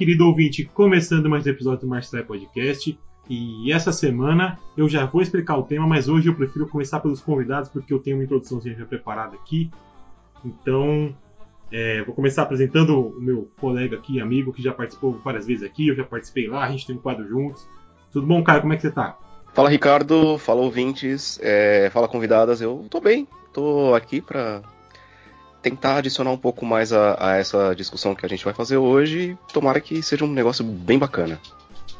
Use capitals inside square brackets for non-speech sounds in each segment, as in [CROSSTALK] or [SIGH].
Querido ouvinte, começando mais um episódio do Marstyle Podcast. E essa semana eu já vou explicar o tema, mas hoje eu prefiro começar pelos convidados porque eu tenho uma introduçãozinha já preparada aqui. Então, é, vou começar apresentando o meu colega aqui, amigo, que já participou várias vezes aqui, eu já participei lá, a gente tem um quadro juntos. Tudo bom, Caio? Como é que você tá? Fala, Ricardo. Fala, ouvintes. É, fala, convidadas. Eu tô bem. Tô aqui pra tentar adicionar um pouco mais a, a, essa discussão que a gente vai fazer hoje. Tomara que seja um negócio bem bacana.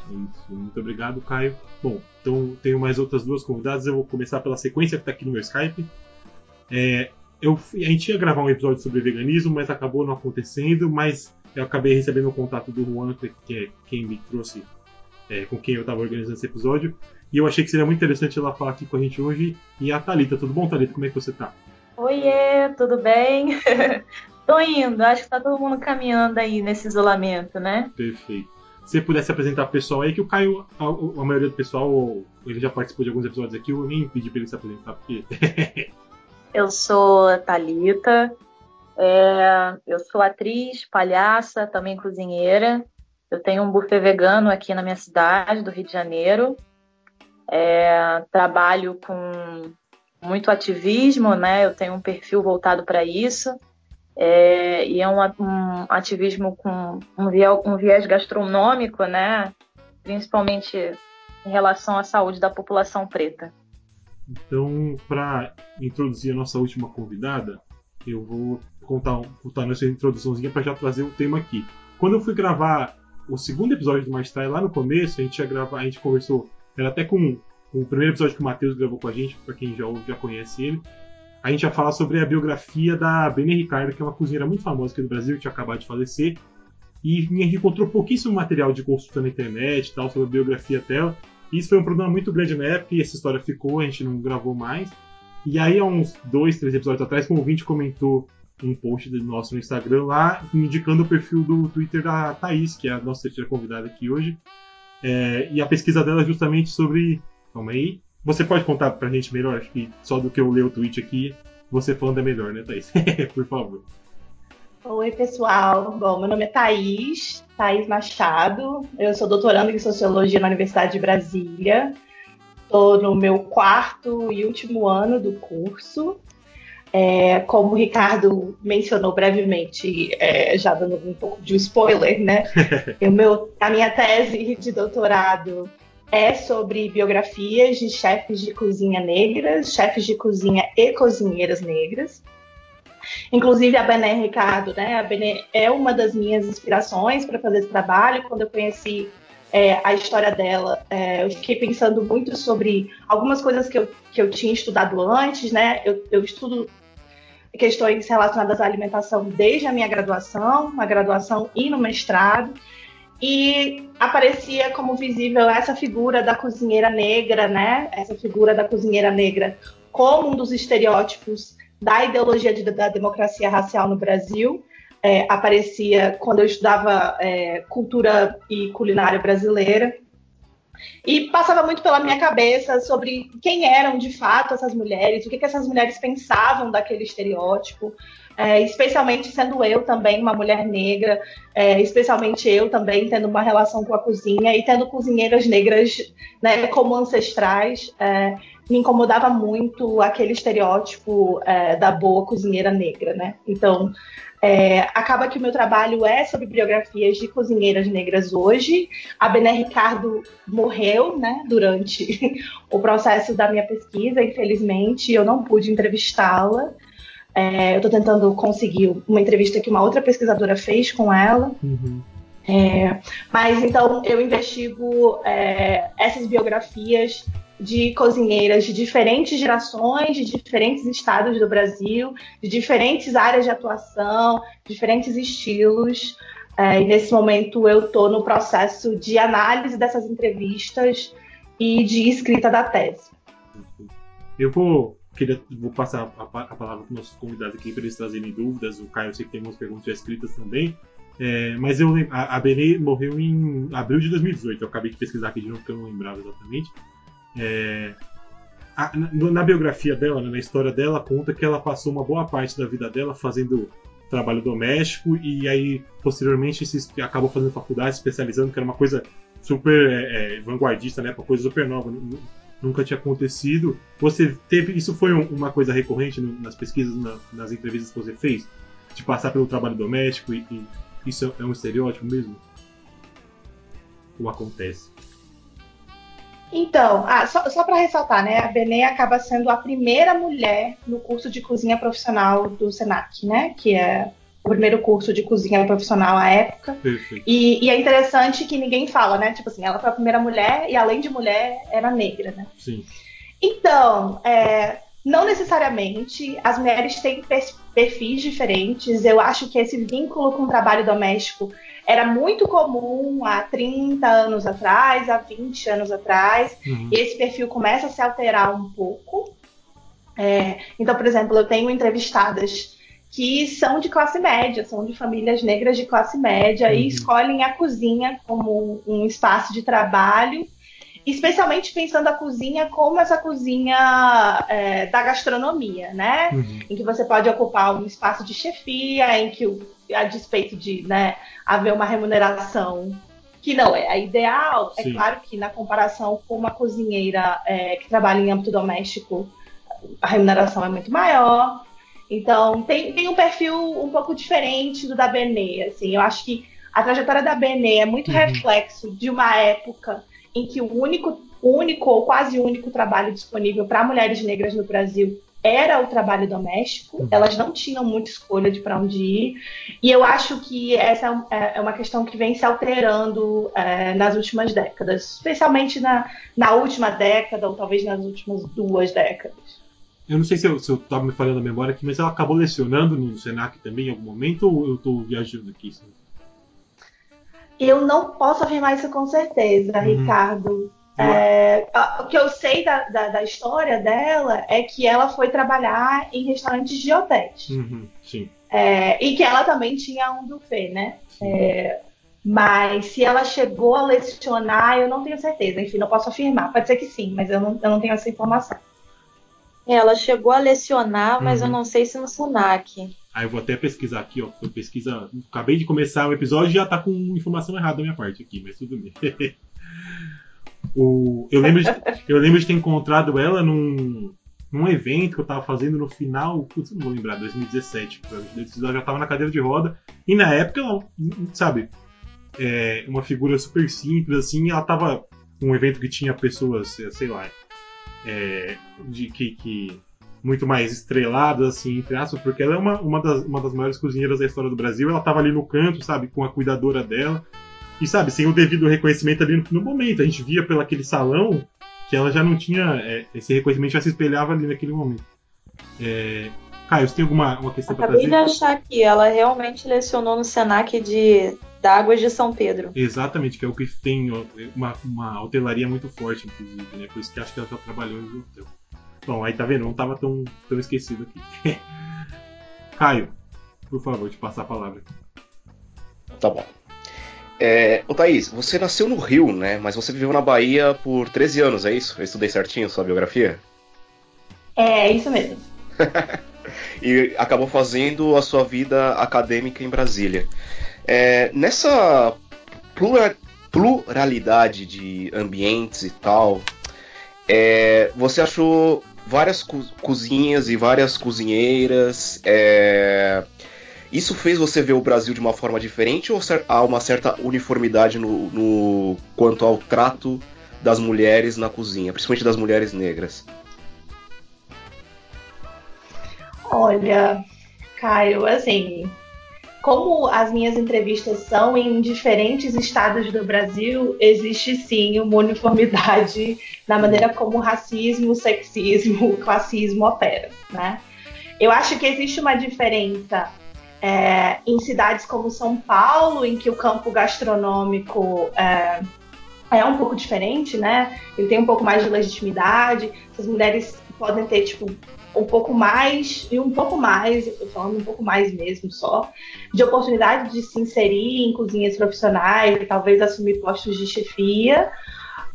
Isso, muito obrigado, Caio. Bom, então tenho mais outras duas convidadas. Eu vou começar pela sequência que está aqui no meu Skype. É, eu, a gente ia gravar um episódio sobre veganismo, mas acabou não acontecendo. Mas eu acabei recebendo o contato do Juan, que é quem me trouxe, é, com quem eu estava organizando esse episódio. E eu achei que seria muito interessante ela falar aqui com a gente hoje. E a Thalita, tudo bom, Thalita? Como é que você está? Oiê, tudo bem? [LAUGHS] Tô indo, acho que tá todo mundo caminhando aí nesse isolamento, né? Perfeito. Se você pudesse apresentar o pessoal aí, que o Caio, a, a, maioria do pessoal, ele já participou de alguns episódios aqui, eu nem pedi pra ele se apresentar, porque. [LAUGHS] eu sou a Thalita, é, eu sou atriz, palhaça, também cozinheira. Eu tenho um buffet vegano aqui na minha cidade, do Rio de Janeiro. É, trabalho com muito ativismo, né? Eu tenho um perfil voltado para isso. É, e é um, um ativismo com um viés, um viés, gastronômico, né? Principalmente em relação à saúde da população preta. Então, para introduzir a nossa última convidada, eu vou contar, contar nossa introduçãozinha para já trazer o tema aqui. Quando eu fui gravar o segundo episódio do Maestrai lá no começo, a gente ia gravar, a gente conversou, era até com o primeiro episódio que o Matheus gravou com a gente, para quem já já conhece ele, a gente ia falar sobre a biografia da Bene Ricardo, que é uma cozinheira muito famosa aqui no Brasil, que tinha acabado de falecer. E encontrou pouquíssimo material de consulta na internet tal, sobre a biografia dela. E isso foi um problema muito grande na época, e essa história ficou, a gente não gravou mais. E aí, há uns dois, três episódios atrás, o ouvinte comentou um post nosso no Instagram lá, indicando o perfil do Twitter da Thaís, que é a nossa terceira convidada aqui hoje. É, e a pesquisa dela é justamente sobre Calma aí. Você pode contar pra gente melhor? Acho que só do que eu ler o tweet aqui, você falando é melhor, né, Thaís? [LAUGHS] Por favor. Oi, pessoal. Bom, meu nome é Thaís, Thaís Machado. Eu sou doutoranda em Sociologia na Universidade de Brasília. Estou no meu quarto e último ano do curso. É, como o Ricardo mencionou brevemente, é, já dando um pouco de spoiler, né? [LAUGHS] o meu, a minha tese de doutorado é sobre biografias de chefes de cozinha negras, chefes de cozinha e cozinheiras negras. Inclusive a Bené Ricardo, né? A Bené é uma das minhas inspirações para fazer esse trabalho. Quando eu conheci é, a história dela, é, eu fiquei pensando muito sobre algumas coisas que eu, que eu tinha estudado antes, né? Eu, eu estudo questões relacionadas à alimentação desde a minha graduação, na graduação e no mestrado e aparecia como visível essa figura da cozinheira negra, né? Essa figura da cozinheira negra como um dos estereótipos da ideologia de, da democracia racial no Brasil. É, aparecia quando eu estudava é, cultura e culinária brasileira. E passava muito pela minha cabeça sobre quem eram de fato essas mulheres, o que, que essas mulheres pensavam daquele estereótipo, é, especialmente sendo eu também uma mulher negra, é, especialmente eu também tendo uma relação com a cozinha e tendo cozinheiras negras né, como ancestrais. É, me incomodava muito aquele estereótipo é, da boa cozinheira negra, né? Então, é, acaba que o meu trabalho é sobre biografias de cozinheiras negras hoje. A Bené Ricardo morreu né, durante [LAUGHS] o processo da minha pesquisa, infelizmente, eu não pude entrevistá-la. É, eu estou tentando conseguir uma entrevista que uma outra pesquisadora fez com ela. Uhum. É, mas então eu investigo é, essas biografias de cozinheiras de diferentes gerações, de diferentes estados do Brasil, de diferentes áreas de atuação, diferentes estilos. É, e nesse momento eu estou no processo de análise dessas entrevistas e de escrita da tese. Eu vou queria, vou passar a, a palavra para os nossos convidados aqui para eles trazerem dúvidas. O Caio, eu sei que tem umas perguntas já escritas também. É, mas eu, a, a Benê morreu em abril de 2018. Eu acabei de pesquisar aqui de novo porque eu não lembrava exatamente. É, a, na, na, biografia dela, né, na história dela, conta que ela passou uma boa parte da vida dela fazendo trabalho doméstico e aí posteriormente se acabou fazendo faculdade, especializando, que era uma coisa super é, é, vanguardista, né, uma coisa super nova, nunca tinha acontecido. Você teve, isso foi um, uma coisa recorrente no, nas pesquisas, na, nas entrevistas que você fez, de passar pelo trabalho doméstico e, e isso é um estereótipo mesmo? Ou acontece? Então, ah, só, só para ressaltar, né? A Benê acaba sendo a primeira mulher no curso de cozinha profissional do Senac, né? Que é o primeiro curso de cozinha profissional à época. E, e, é interessante que ninguém fala, né? Tipo assim, ela foi a primeira mulher e além de mulher era negra, né? Sim. Então, é, não necessariamente as mulheres têm perfis diferentes. Eu acho que esse vínculo com o trabalho doméstico era muito comum há 30 anos atrás, há 20 anos atrás. Uhum. Esse perfil começa a se alterar um pouco. É, então, por exemplo, eu tenho entrevistadas que são de classe média, são de famílias negras de classe média uhum. e escolhem a cozinha como um espaço de trabalho especialmente pensando a cozinha como essa cozinha é, da gastronomia, né? Uhum. Em que você pode ocupar um espaço de chefia, em que, a despeito de né, haver uma remuneração que não é a ideal, é Sim. é claro que na comparação com uma cozinheira é, que trabalha em âmbito doméstico, a remuneração é muito maior. Então, tem, tem um perfil um pouco diferente do da Benê. Assim, eu acho que a trajetória da Benê é muito uhum. reflexo de uma época em que o único, único ou quase único trabalho disponível para mulheres negras no Brasil era o trabalho doméstico, uhum. elas não tinham muita escolha de para onde ir, e eu acho que essa é, é uma questão que vem se alterando é, nas últimas décadas, especialmente na, na última década, ou talvez nas últimas duas décadas. Eu não sei se eu, estava me falando a memória aqui, mas ela acabou lecionando no Senac também em algum momento, ou eu estou viajando aqui? Eu não posso afirmar isso com certeza, uhum. Ricardo. É, o que eu sei da, da, da, história dela é que ela foi trabalhar em restaurantes de hotéis. Uhum, sim. É, e que ela também tinha um buffet, né? É, mas se ela chegou a lecionar, eu não tenho certeza. Enfim, não posso afirmar. Pode ser que sim, mas eu não, eu não tenho essa informação. Ela chegou a lecionar, mas uhum. eu não sei se no SUNAC. Aí eu vou até pesquisar aqui, ó. Eu pesquisa. Acabei de começar o episódio e já tá com informação errada da minha parte aqui, mas tudo bem. [LAUGHS] o, eu, lembro de, eu lembro de ter encontrado ela num, num evento que eu tava fazendo no final. Putz, não vou lembrar, 2017. Ela já tava na cadeira de roda. E na época, ela, sabe, é, uma figura super simples, assim. Ela tava. Um evento que tinha pessoas, sei lá, é, de que, que muito mais estrelada, assim, entre aspas, porque ela é uma, uma, das, uma das maiores cozinheiras da história do Brasil. Ela tava ali no canto, sabe, com a cuidadora dela. E, sabe, sem o devido reconhecimento ali no, no momento. A gente via pelo aquele salão que ela já não tinha. É, esse reconhecimento já se espelhava ali naquele momento. É, Caio, você tem alguma uma questão para trazer? Acabei de achar que ela realmente lecionou no Senac de D'Águas de São Pedro. Exatamente, que é o que tem uma, uma hotelaria muito forte, inclusive, né? Por isso que acho que ela já trabalhou em hotel. Bom, aí tá vendo? Não tava tão, tão esquecido aqui. [LAUGHS] Caio, por favor, te passar a palavra. Tá bom. É, ô Thaís, você nasceu no Rio, né? Mas você viveu na Bahia por 13 anos, é isso? Eu estudei certinho sua biografia? É isso mesmo. [LAUGHS] e acabou fazendo a sua vida acadêmica em Brasília. É, nessa pluralidade de ambientes e tal, é, você achou várias co cozinhas e várias cozinheiras. É... Isso fez você ver o Brasil de uma forma diferente ou há uma certa uniformidade no, no, quanto ao trato das mulheres na cozinha, principalmente das mulheres negras? Olha, Caio, assim, como as minhas entrevistas são em diferentes estados do Brasil, existe sim uma uniformidade na maneira como o racismo, o sexismo, o [LAUGHS] classismo opera, né? Eu acho que existe uma diferença é, em cidades como São Paulo, em que o campo gastronômico é, é um pouco diferente, né? Ele tem um pouco mais de legitimidade, as mulheres podem ter, tipo, um pouco mais, e um pouco mais, eu tô falando um pouco mais mesmo só, de oportunidade de se inserir em cozinhas profissionais, talvez assumir postos de chefia.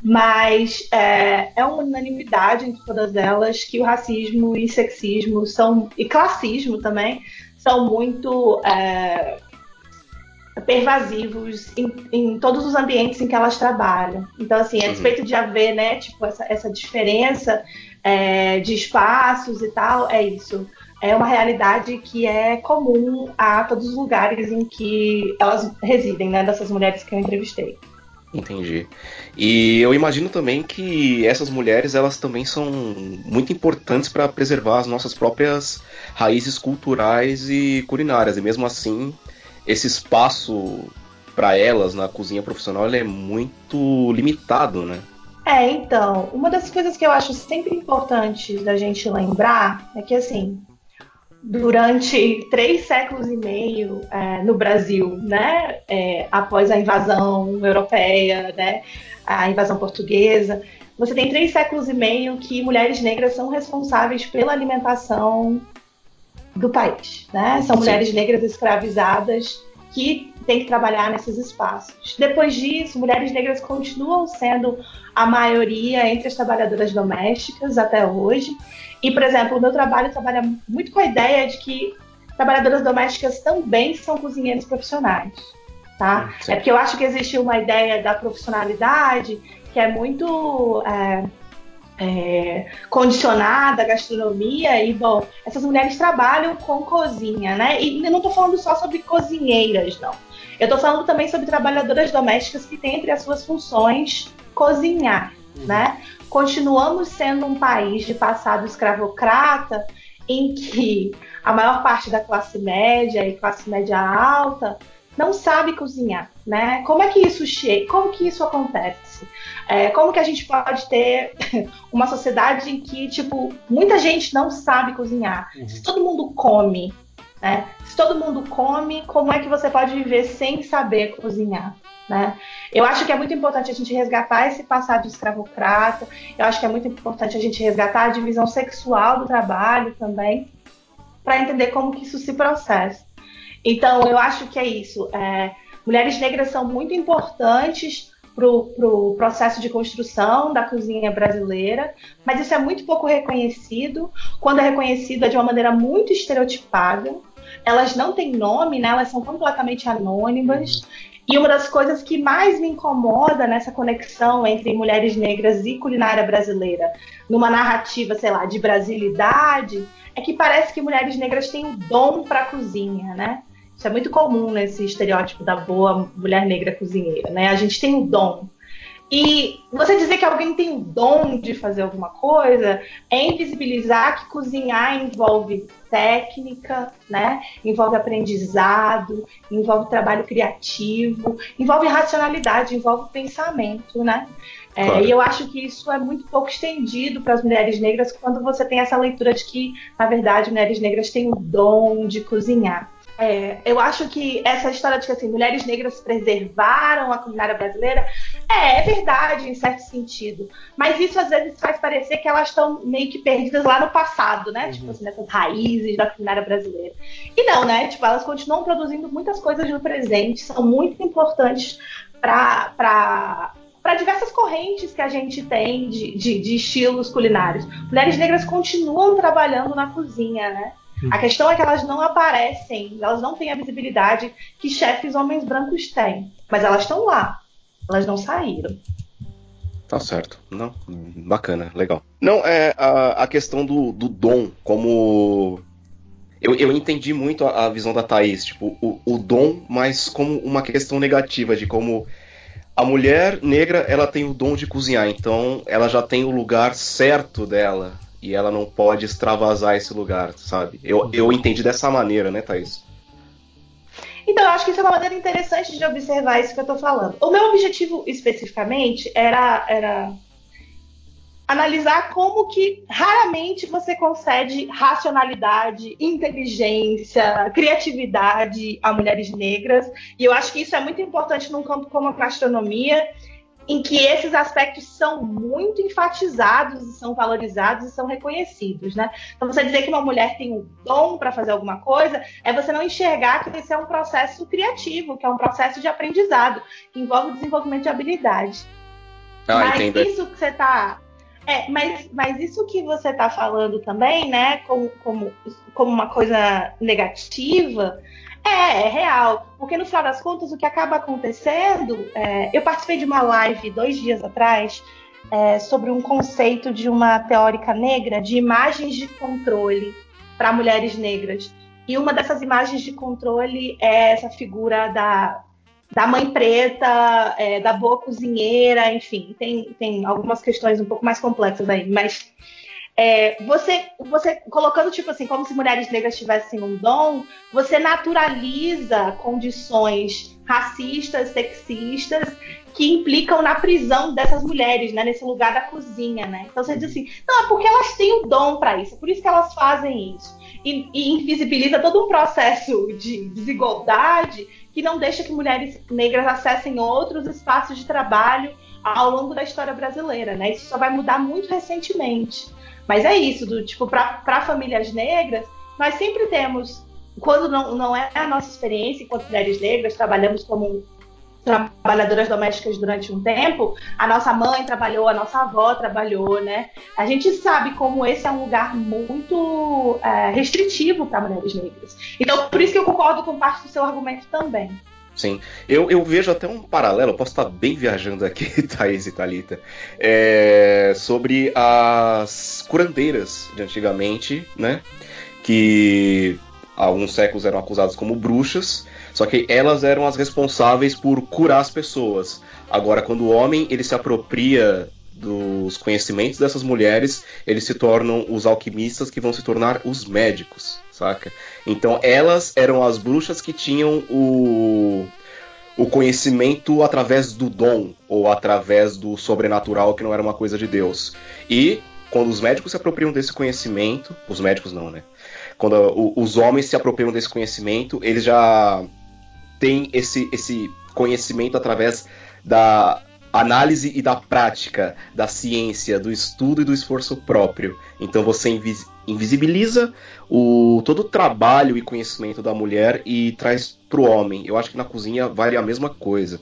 mas é, é uma unanimidade entre todas elas que o racismo e sexismo são e classismo também são muito é, pervasivos em, em, todos os ambientes em que elas trabalham. Então, assim, a despeito de haver, né, tipo, essa, essa diferença é, de espaços e tal, é isso. É uma realidade que é comum a todos os lugares em que elas residem, né, dessas mulheres que eu entrevistei. Entendi. E eu imagino também que essas mulheres elas também são muito importantes para preservar as nossas próprias raízes culturais e culinárias. E mesmo assim, esse espaço para elas na cozinha profissional é muito limitado, né? É, então, uma das coisas que eu acho sempre importante da gente lembrar é que assim, durante três séculos e meio é, no Brasil, né, é, após a invasão europeia, né, a invasão portuguesa, você tem três séculos e meio que mulheres negras são responsáveis pela alimentação do país, né? São mulheres negras escravizadas que têm que trabalhar nesses espaços. Depois disso, mulheres negras continuam sendo a maioria entre as trabalhadoras domésticas até hoje. E, por exemplo, o meu trabalho trabalha muito com a ideia de que trabalhadoras domésticas também são cozinheiros profissionais. Tá? É porque eu acho que existe uma ideia da profissionalidade que é muito é, é, condicionada à gastronomia e, bom, essas mulheres trabalham com cozinha, né? E não estou falando só sobre cozinheiras, não. Eu estou falando também sobre trabalhadoras domésticas que têm entre as suas funções cozinhar, uhum. né? Continuamos sendo um país de passado escravocrata em que a maior parte da classe média e classe média alta não sabe cozinhar, né? Como é que isso chega? Como que isso acontece? É, como que a gente pode ter [LAUGHS] uma sociedade em que, tipo, muita gente não sabe cozinhar? Uhum. Se todo mundo come, né? Se todo mundo come, como é que você pode viver sem saber cozinhar? Né? Eu acho que é muito importante a gente resgatar esse passado escravocrata, eu acho que é muito importante a gente resgatar a divisão sexual do trabalho também, para entender como que isso se processa. Então, eu acho que é isso. É, mulheres negras são muito importantes para o pro processo de construção da cozinha brasileira, mas isso é muito pouco reconhecido. Quando é reconhecido, é de uma maneira muito estereotipada. Elas não têm nome, né? elas são completamente anônimas. E uma das coisas que mais me incomoda nessa conexão entre mulheres negras e culinária brasileira, numa narrativa, sei lá, de brasilidade, é que parece que mulheres negras têm o dom para a cozinha, né? Isso é muito comum nesse estereótipo da boa mulher negra cozinheira, né? A gente tem o dom. E você dizer que alguém tem o dom de fazer alguma coisa é invisibilizar que cozinhar envolve técnica, né? Envolve aprendizado, envolve trabalho criativo, envolve racionalidade, envolve pensamento, né? É, claro. E eu acho que isso é muito pouco estendido para as mulheres negras quando você tem essa leitura de que, na verdade, mulheres negras têm o dom de cozinhar. É, eu acho que essa história de que assim, mulheres negras preservaram a culinária brasileira é, é, verdade em certo sentido, mas isso às vezes faz parecer que elas estão meio que perdidas lá no passado, né? Uhum. Tipo assim, nessas raízes da culinária brasileira. E não, né? Tipo, elas continuam produzindo muitas coisas no presente, são muito importantes para para diversas correntes que a gente tem de, de, de estilos culinários. Mulheres negras continuam trabalhando na cozinha, né? A questão é que elas não aparecem, elas não têm a visibilidade que chefes homens brancos têm. Mas elas estão lá. Elas não saíram. Tá certo. Não, bacana, legal. Não, é a, a questão do, do dom, como. Eu, eu entendi muito a, a visão da Thaís, tipo, o, o dom, mas como uma questão negativa, de como a mulher negra ela tem o dom de cozinhar, então ela já tem o lugar certo dela e ela não pode extravasar esse lugar, sabe? Eu, eu entendi dessa maneira, né, Thaís? Então, eu acho que isso é uma maneira interessante de observar isso que eu estou falando. O meu objetivo especificamente era, era analisar como que raramente você concede racionalidade, inteligência, criatividade a mulheres negras. E eu acho que isso é muito importante num campo como a gastronomia em que esses aspectos são muito enfatizados e são valorizados e são reconhecidos, né? Então você dizer que uma mulher tem o um dom para fazer alguma coisa é você não enxergar que esse é um processo criativo, que é um processo de aprendizado, que envolve o desenvolvimento de habilidade. Ah, mas entendo. isso que você tá. É, mas, mas isso que você tá falando também, né, como, como, como uma coisa negativa, é, é real. Porque no final das contas, o que acaba acontecendo. é, eu participei de uma live dois dias atrás é, sobre um conceito de uma teórica negra de imagens de controle para mulheres negras. E uma dessas imagens de controle é essa figura da, da mãe preta, é, da boa cozinheira, enfim, tem, tem algumas questões um pouco mais complexas aí, mas é, você, você colocando tipo assim, como se mulheres negras tivessem um dom, você naturaliza condições racistas, sexistas que implicam na prisão dessas mulheres, né, nesse lugar da cozinha, né? Então você diz assim, não, é porque elas têm o dom para isso, é por isso que elas fazem isso. E, e invisibiliza todo um processo de desigualdade que não deixa que mulheres negras acessem outros espaços de trabalho ao longo da história brasileira, né? Isso só vai mudar muito recentemente. Mas é isso, do tipo, para famílias negras, nós sempre temos, quando não, não é a nossa experiência enquanto mulheres negras, trabalhamos como trabalhadoras domésticas durante um tempo, a nossa mãe trabalhou, a nossa avó trabalhou, né? A gente sabe como esse é um lugar muito é, restritivo para mulheres negras. Então, por isso que eu concordo com parte do seu argumento também. Sim, eu, eu vejo até um paralelo, posso estar bem viajando aqui, [LAUGHS] Thaís e Thalita, é, sobre as curandeiras de antigamente, né? Que há alguns séculos eram acusadas como bruxas, só que elas eram as responsáveis por curar as pessoas. Agora, quando o homem ele se apropria dos conhecimentos dessas mulheres, eles se tornam os alquimistas que vão se tornar os médicos, saca? Então elas eram as bruxas que tinham o, o conhecimento através do dom ou através do sobrenatural que não era uma coisa de Deus. E quando os médicos se apropriam desse conhecimento, os médicos não, né? Quando os homens se apropriam desse conhecimento, eles já têm esse, esse conhecimento através da análise e da prática, da ciência, do estudo e do esforço próprio. Então você invisibiliza o, todo o trabalho e conhecimento da mulher e traz para o homem. Eu acho que na cozinha vale a mesma coisa.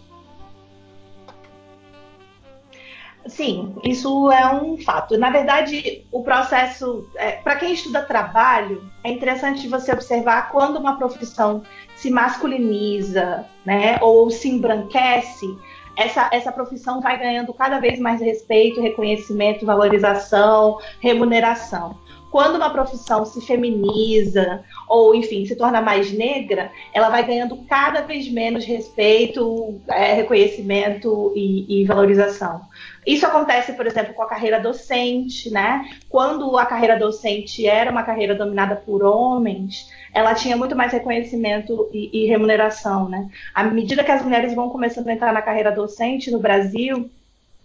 Sim, isso é um fato. Na verdade, o processo, é, para quem estuda trabalho, é interessante você observar quando uma profissão se masculiniza, né, ou se embranquece, essa, essa profissão vai ganhando cada vez mais respeito, reconhecimento, valorização, remuneração. Quando uma profissão se feminiza, ou enfim, se torna mais negra, ela vai ganhando cada vez menos respeito, é, reconhecimento e, e valorização. Isso acontece, por exemplo, com a carreira docente, né? Quando a carreira docente era uma carreira dominada por homens, ela tinha muito mais reconhecimento e, e remuneração, né? À medida que as mulheres vão começando a entrar na carreira docente no Brasil,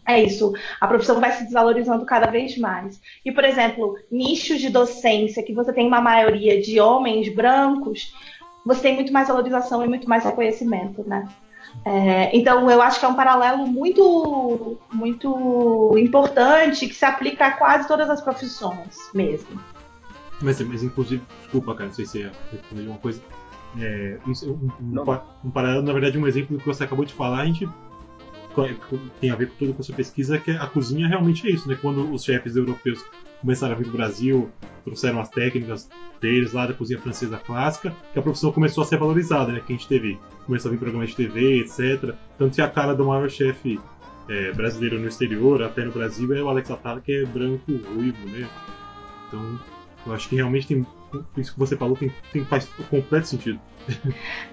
é isso, a profissão vai se desvalorizando cada vez mais. E, por exemplo, nichos de docência que você tem uma maioria de homens brancos, você tem muito mais valorização e muito mais reconhecimento, né? É, então, eu acho que é um paralelo muito, muito importante que se aplica a quase todas as profissões mesmo. Mas, mas inclusive, desculpa, cara, não sei se é uma coisa. É, um, um, um, um paralelo, na verdade, um exemplo do que você acabou de falar, a gente tem a ver com tudo com a sua pesquisa, que a cozinha realmente é isso, né? Quando os chefes europeus começaram a vir do Brasil, trouxeram as técnicas deles lá da cozinha francesa clássica, que a profissão começou a ser valorizada, né? Que a gente teve, começou a vir programas de TV, etc. Tanto que a cara do maior chefe é, brasileiro no exterior, até no Brasil, é o Alex Atala, que é branco, ruivo, né? Então, eu acho que realmente tem isso que você falou tem, tem faz completo sentido.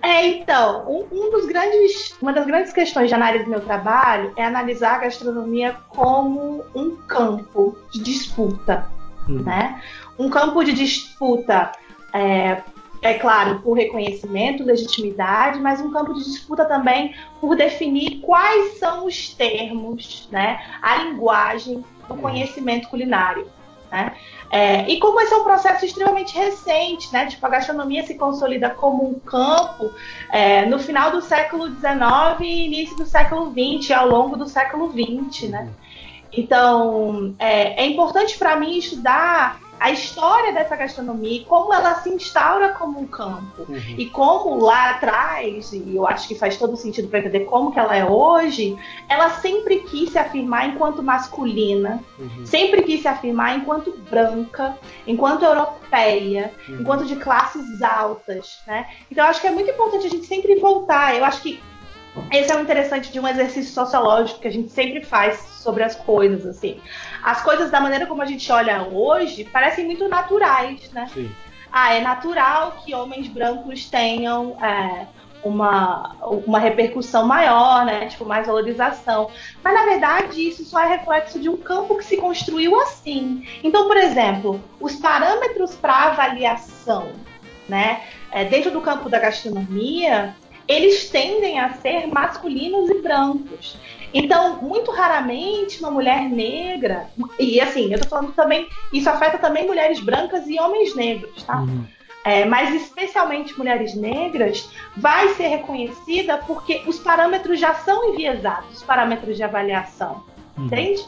É, então, um, um, dos grandes, uma das grandes questões de análise do meu trabalho é analisar a gastronomia como um campo de disputa, hum. né? Um campo de disputa, é, é claro, por reconhecimento, legitimidade, mas um campo de disputa também por definir quais são os termos, né? A linguagem do hum. conhecimento culinário. Né? É, e como esse é um processo extremamente recente, né? Tipo, a gastronomia se consolida como um campo é, no final do século XIX e início do século XX, ao longo do século XX, né? Então, é, é importante para mim estudar a história dessa gastronomia e como ela se instaura como um campo. Uhum. E como lá atrás, e eu acho que faz todo sentido para entender como que ela é hoje, ela sempre quis se afirmar enquanto masculina, uhum. sempre quis se afirmar enquanto branca, enquanto europeia, uhum. enquanto de classes altas, né? Então eu acho que é muito importante a gente sempre voltar. Eu acho que esse é o interessante de um exercício sociológico que a gente sempre faz sobre as coisas, assim. As coisas, da maneira como a gente olha hoje, parecem muito naturais, né? Sim. Ah, é natural que homens brancos tenham é, uma, uma repercussão maior, né? Tipo, mais valorização. Mas, na verdade, isso só é reflexo de um campo que se construiu assim. Então, por exemplo, os parâmetros para avaliação, né? É, dentro do campo da gastronomia, eles tendem a ser masculinos e brancos. Então, muito raramente uma mulher negra, e assim, eu tô falando também, isso afeta também mulheres brancas e homens negros, tá? Uhum. É, mas especialmente mulheres negras, vai ser reconhecida porque os parâmetros já são enviesados, os parâmetros de avaliação, uhum. entende?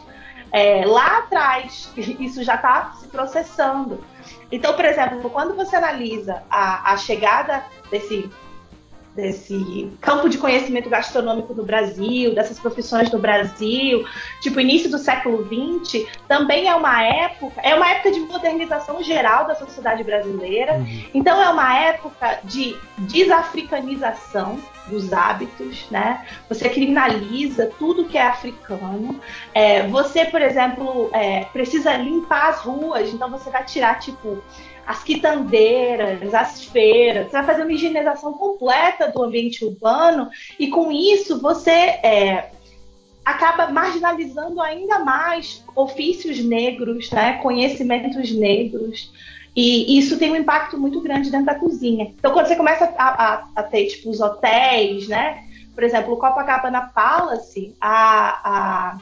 É, lá atrás, [LAUGHS] isso já está se processando. Então, por exemplo, quando você analisa a, a chegada desse desse campo de conhecimento gastronômico no Brasil, dessas profissões no Brasil, tipo início do século XX, também é uma época, é uma época de modernização geral da sociedade brasileira. Uhum. Então é uma época de desafricanização dos hábitos, né? Você criminaliza tudo que é africano. É, você, por exemplo, é, precisa limpar as ruas, então você vai tirar tipo as quitandeiras, as feiras, você vai fazer uma higienização completa do ambiente urbano e com isso você é, acaba marginalizando ainda mais ofícios negros, né, conhecimentos negros. E isso tem um impacto muito grande dentro da cozinha. Então, quando você começa a, a, a ter tipo, os hotéis, né? Por exemplo, o Copacabana Palace, a, a,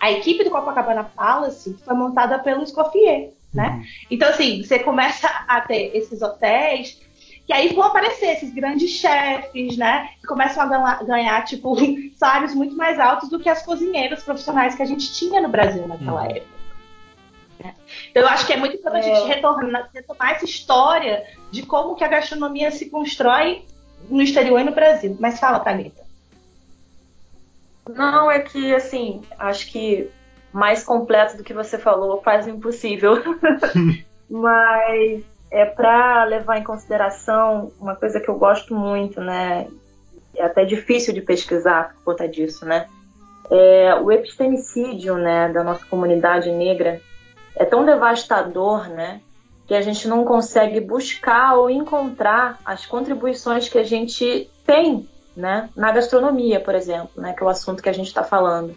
a equipe do Copacabana Palace foi montada pelo Escoffier né? Uhum. Então, assim, você começa a ter esses hotéis que aí vão aparecer esses grandes chefes, né? Que começam a ganhar, tipo, [LAUGHS] salários muito mais altos do que as cozinheiras profissionais que a gente tinha no Brasil naquela uhum. época. Né? Então, eu acho que é muito importante é... a gente retornar, retomar essa história de como que a gastronomia se constrói no exterior e no Brasil. Mas fala, Thalita. Não, é que, assim, acho que mais completo do que você falou, quase impossível. [LAUGHS] Mas é para levar em consideração uma coisa que eu gosto muito, né? É até difícil de pesquisar por conta disso, né? É, o epistemicídio, né, da nossa comunidade negra é tão devastador, né, que a gente não consegue buscar ou encontrar as contribuições que a gente tem, né, na gastronomia, por exemplo, né, que é o assunto que a gente está falando.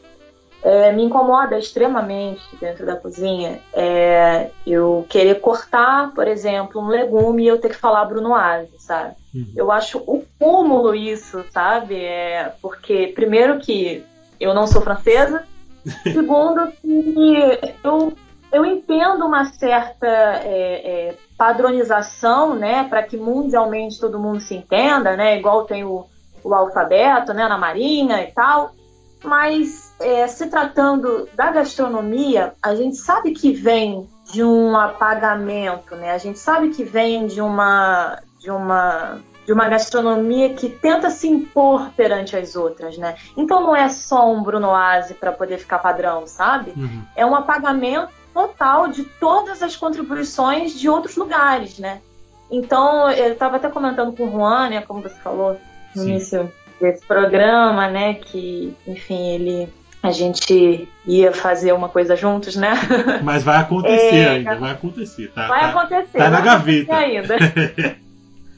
É, me incomoda extremamente dentro da cozinha é, eu querer cortar, por exemplo, um legume e eu ter que falar brunoise, sabe? Uhum. Eu acho o cúmulo isso, sabe? É, porque, primeiro, que eu não sou francesa, [LAUGHS] segundo, que eu, eu entendo uma certa é, é, padronização, né, para que mundialmente todo mundo se entenda, né? Igual tem o, o alfabeto, né, na Marinha e tal, mas é, se tratando da gastronomia, a gente sabe que vem de um apagamento, né? A gente sabe que vem de uma de uma de uma gastronomia que tenta se impor perante as outras, né? Então não é só um Brunoise para poder ficar padrão, sabe? Uhum. É um apagamento total de todas as contribuições de outros lugares, né? Então, eu estava até comentando com o Juan, né, como você falou no Sim. início desse programa, né, que, enfim, ele a gente ia fazer uma coisa juntos, né? [LAUGHS] Mas vai acontecer é, ainda, vai acontecer, tá? Vai tá, acontecer. Tá na gaveta. Ainda. [LAUGHS]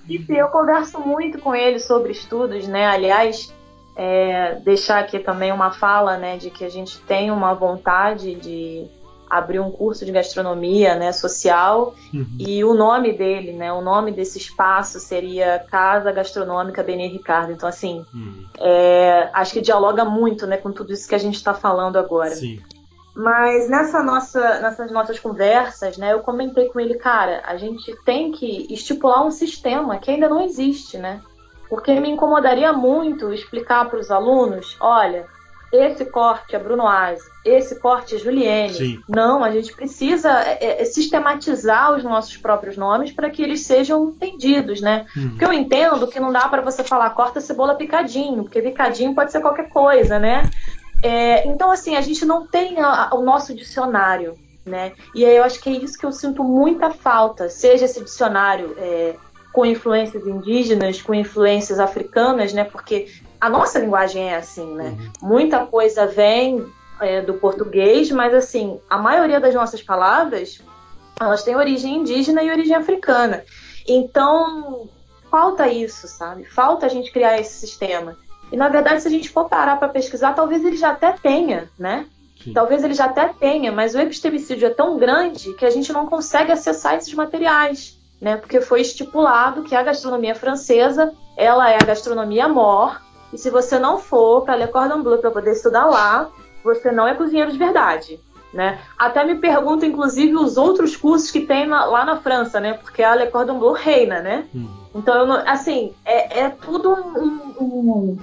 e eu converso muito com ele sobre estudos, né? Aliás, é, deixar aqui também uma fala, né, de que a gente tem uma vontade de abrir um curso de gastronomia né, social uhum. e o nome dele, né, o nome desse espaço seria Casa Gastronômica Benê Ricardo. Então, assim, uhum. é, acho que dialoga muito né, com tudo isso que a gente está falando agora. Sim. Mas nessa nossa, nessas nossas conversas, né, eu comentei com ele, cara, a gente tem que estipular um sistema que ainda não existe, né? Porque me incomodaria muito explicar para os alunos, olha, esse corte é Brunoise, esse corte é Julienne. Sim. Não, a gente precisa é, é, sistematizar os nossos próprios nomes para que eles sejam entendidos, né? Uhum. Porque eu entendo que não dá para você falar corta cebola picadinho, porque picadinho pode ser qualquer coisa, né? É, então, assim, a gente não tem a, a, o nosso dicionário, né? E aí eu acho que é isso que eu sinto muita falta, seja esse dicionário é, com influências indígenas, com influências africanas, né? Porque a nossa linguagem é assim, né? Uhum. Muita coisa vem é, do português, mas assim, a maioria das nossas palavras elas têm origem indígena e origem africana. Então, falta isso, sabe? Falta a gente criar esse sistema. E na verdade, se a gente for parar para pesquisar, talvez ele já até tenha, né? Sim. Talvez ele já até tenha, mas o epistemicídio é tão grande que a gente não consegue acessar esses materiais, né? Porque foi estipulado que a gastronomia francesa, ela é a gastronomia mor, e se você não for para Le Cordon Bleu para poder estudar lá, você não é cozinheiro de verdade. Né? Até me pergunto, inclusive, os outros cursos que tem na- lá na França, né? Porque a Le Cordon Bleu reina, né? Uhum. Então, não- assim, é, é tudo um- um-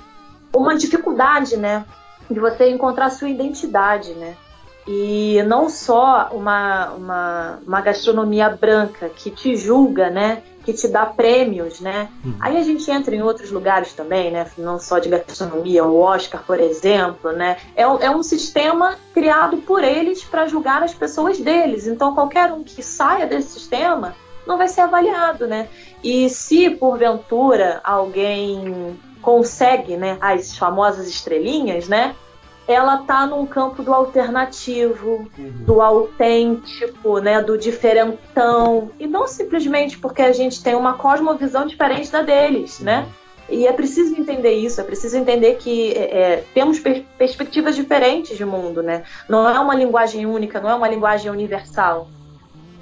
uma dificuldade, né? De você encontrar a sua identidade, né? E não só uma, uma, uma gastronomia branca que te julga, né? Que te dá prêmios, né? Uhum. Aí a gente entra em outros lugares também, né? Não só de gastronomia, o Oscar, por exemplo, né? É, um- é um sistema criado por eles para julgar as pessoas deles. Então qualquer um que saia desse sistema não vai ser avaliado, né? E se porventura alguém consegue, né, as famosas estrelinhas, né? Ela tá num campo do alternativo, Uhum. do autêntico, né, do diferentão, e não simplesmente porque a gente tem uma cosmovisão diferente da deles, né? E é preciso entender isso, é preciso entender que é, é, temos per- perspectivas diferentes de mundo, né? Não é uma linguagem única, não é uma linguagem universal.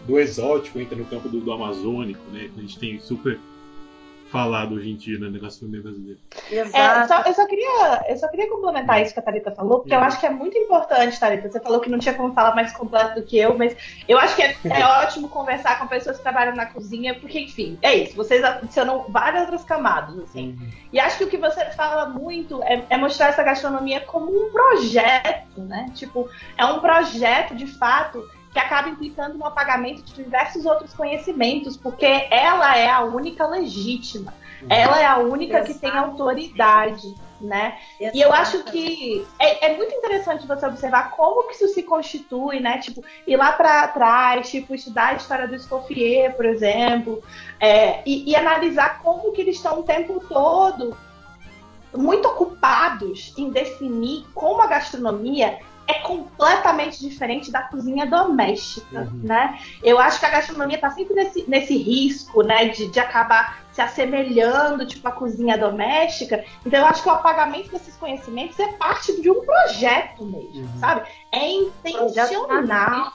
Do exótico entra no campo do, do amazônico, né? A gente tem super falado hoje em dia né, na gastronomia brasileira. É, só- eu, só queria, eu só queria complementar isso que a Thalita falou, porque eu Uhum. acho que é muito importante, Thalita. Você falou que não tinha como falar mais completo do que eu, mas eu acho que é, é [LAUGHS] ótimo conversar com pessoas que trabalham na cozinha, porque, enfim, é isso. Vocês adicionam várias outras camadas, assim. E acho que o que você fala muito é, é mostrar essa gastronomia como um projeto, né? Tipo, é um projeto de fato que acaba implicando no apagamento de diversos outros conhecimentos, porque ela é a única legítima, ela é a única que tem autoridade, né? E eu acho que é, é muito interessante você observar como que isso se constitui, né? Tipo, ir lá para trás, tipo, estudar a história do Escoffier, por exemplo, é, e, e analisar como que eles estão o tempo todo muito ocupados em definir como a gastronomia é completamente diferente da cozinha doméstica, Uhum. né? Eu acho que a gastronomia está sempre nesse, nesse risco, né, de, de acabar se assemelhando, tipo, à cozinha doméstica. Então, eu acho que o apagamento desses conhecimentos é parte de um projeto mesmo, Uhum. sabe? É intencional.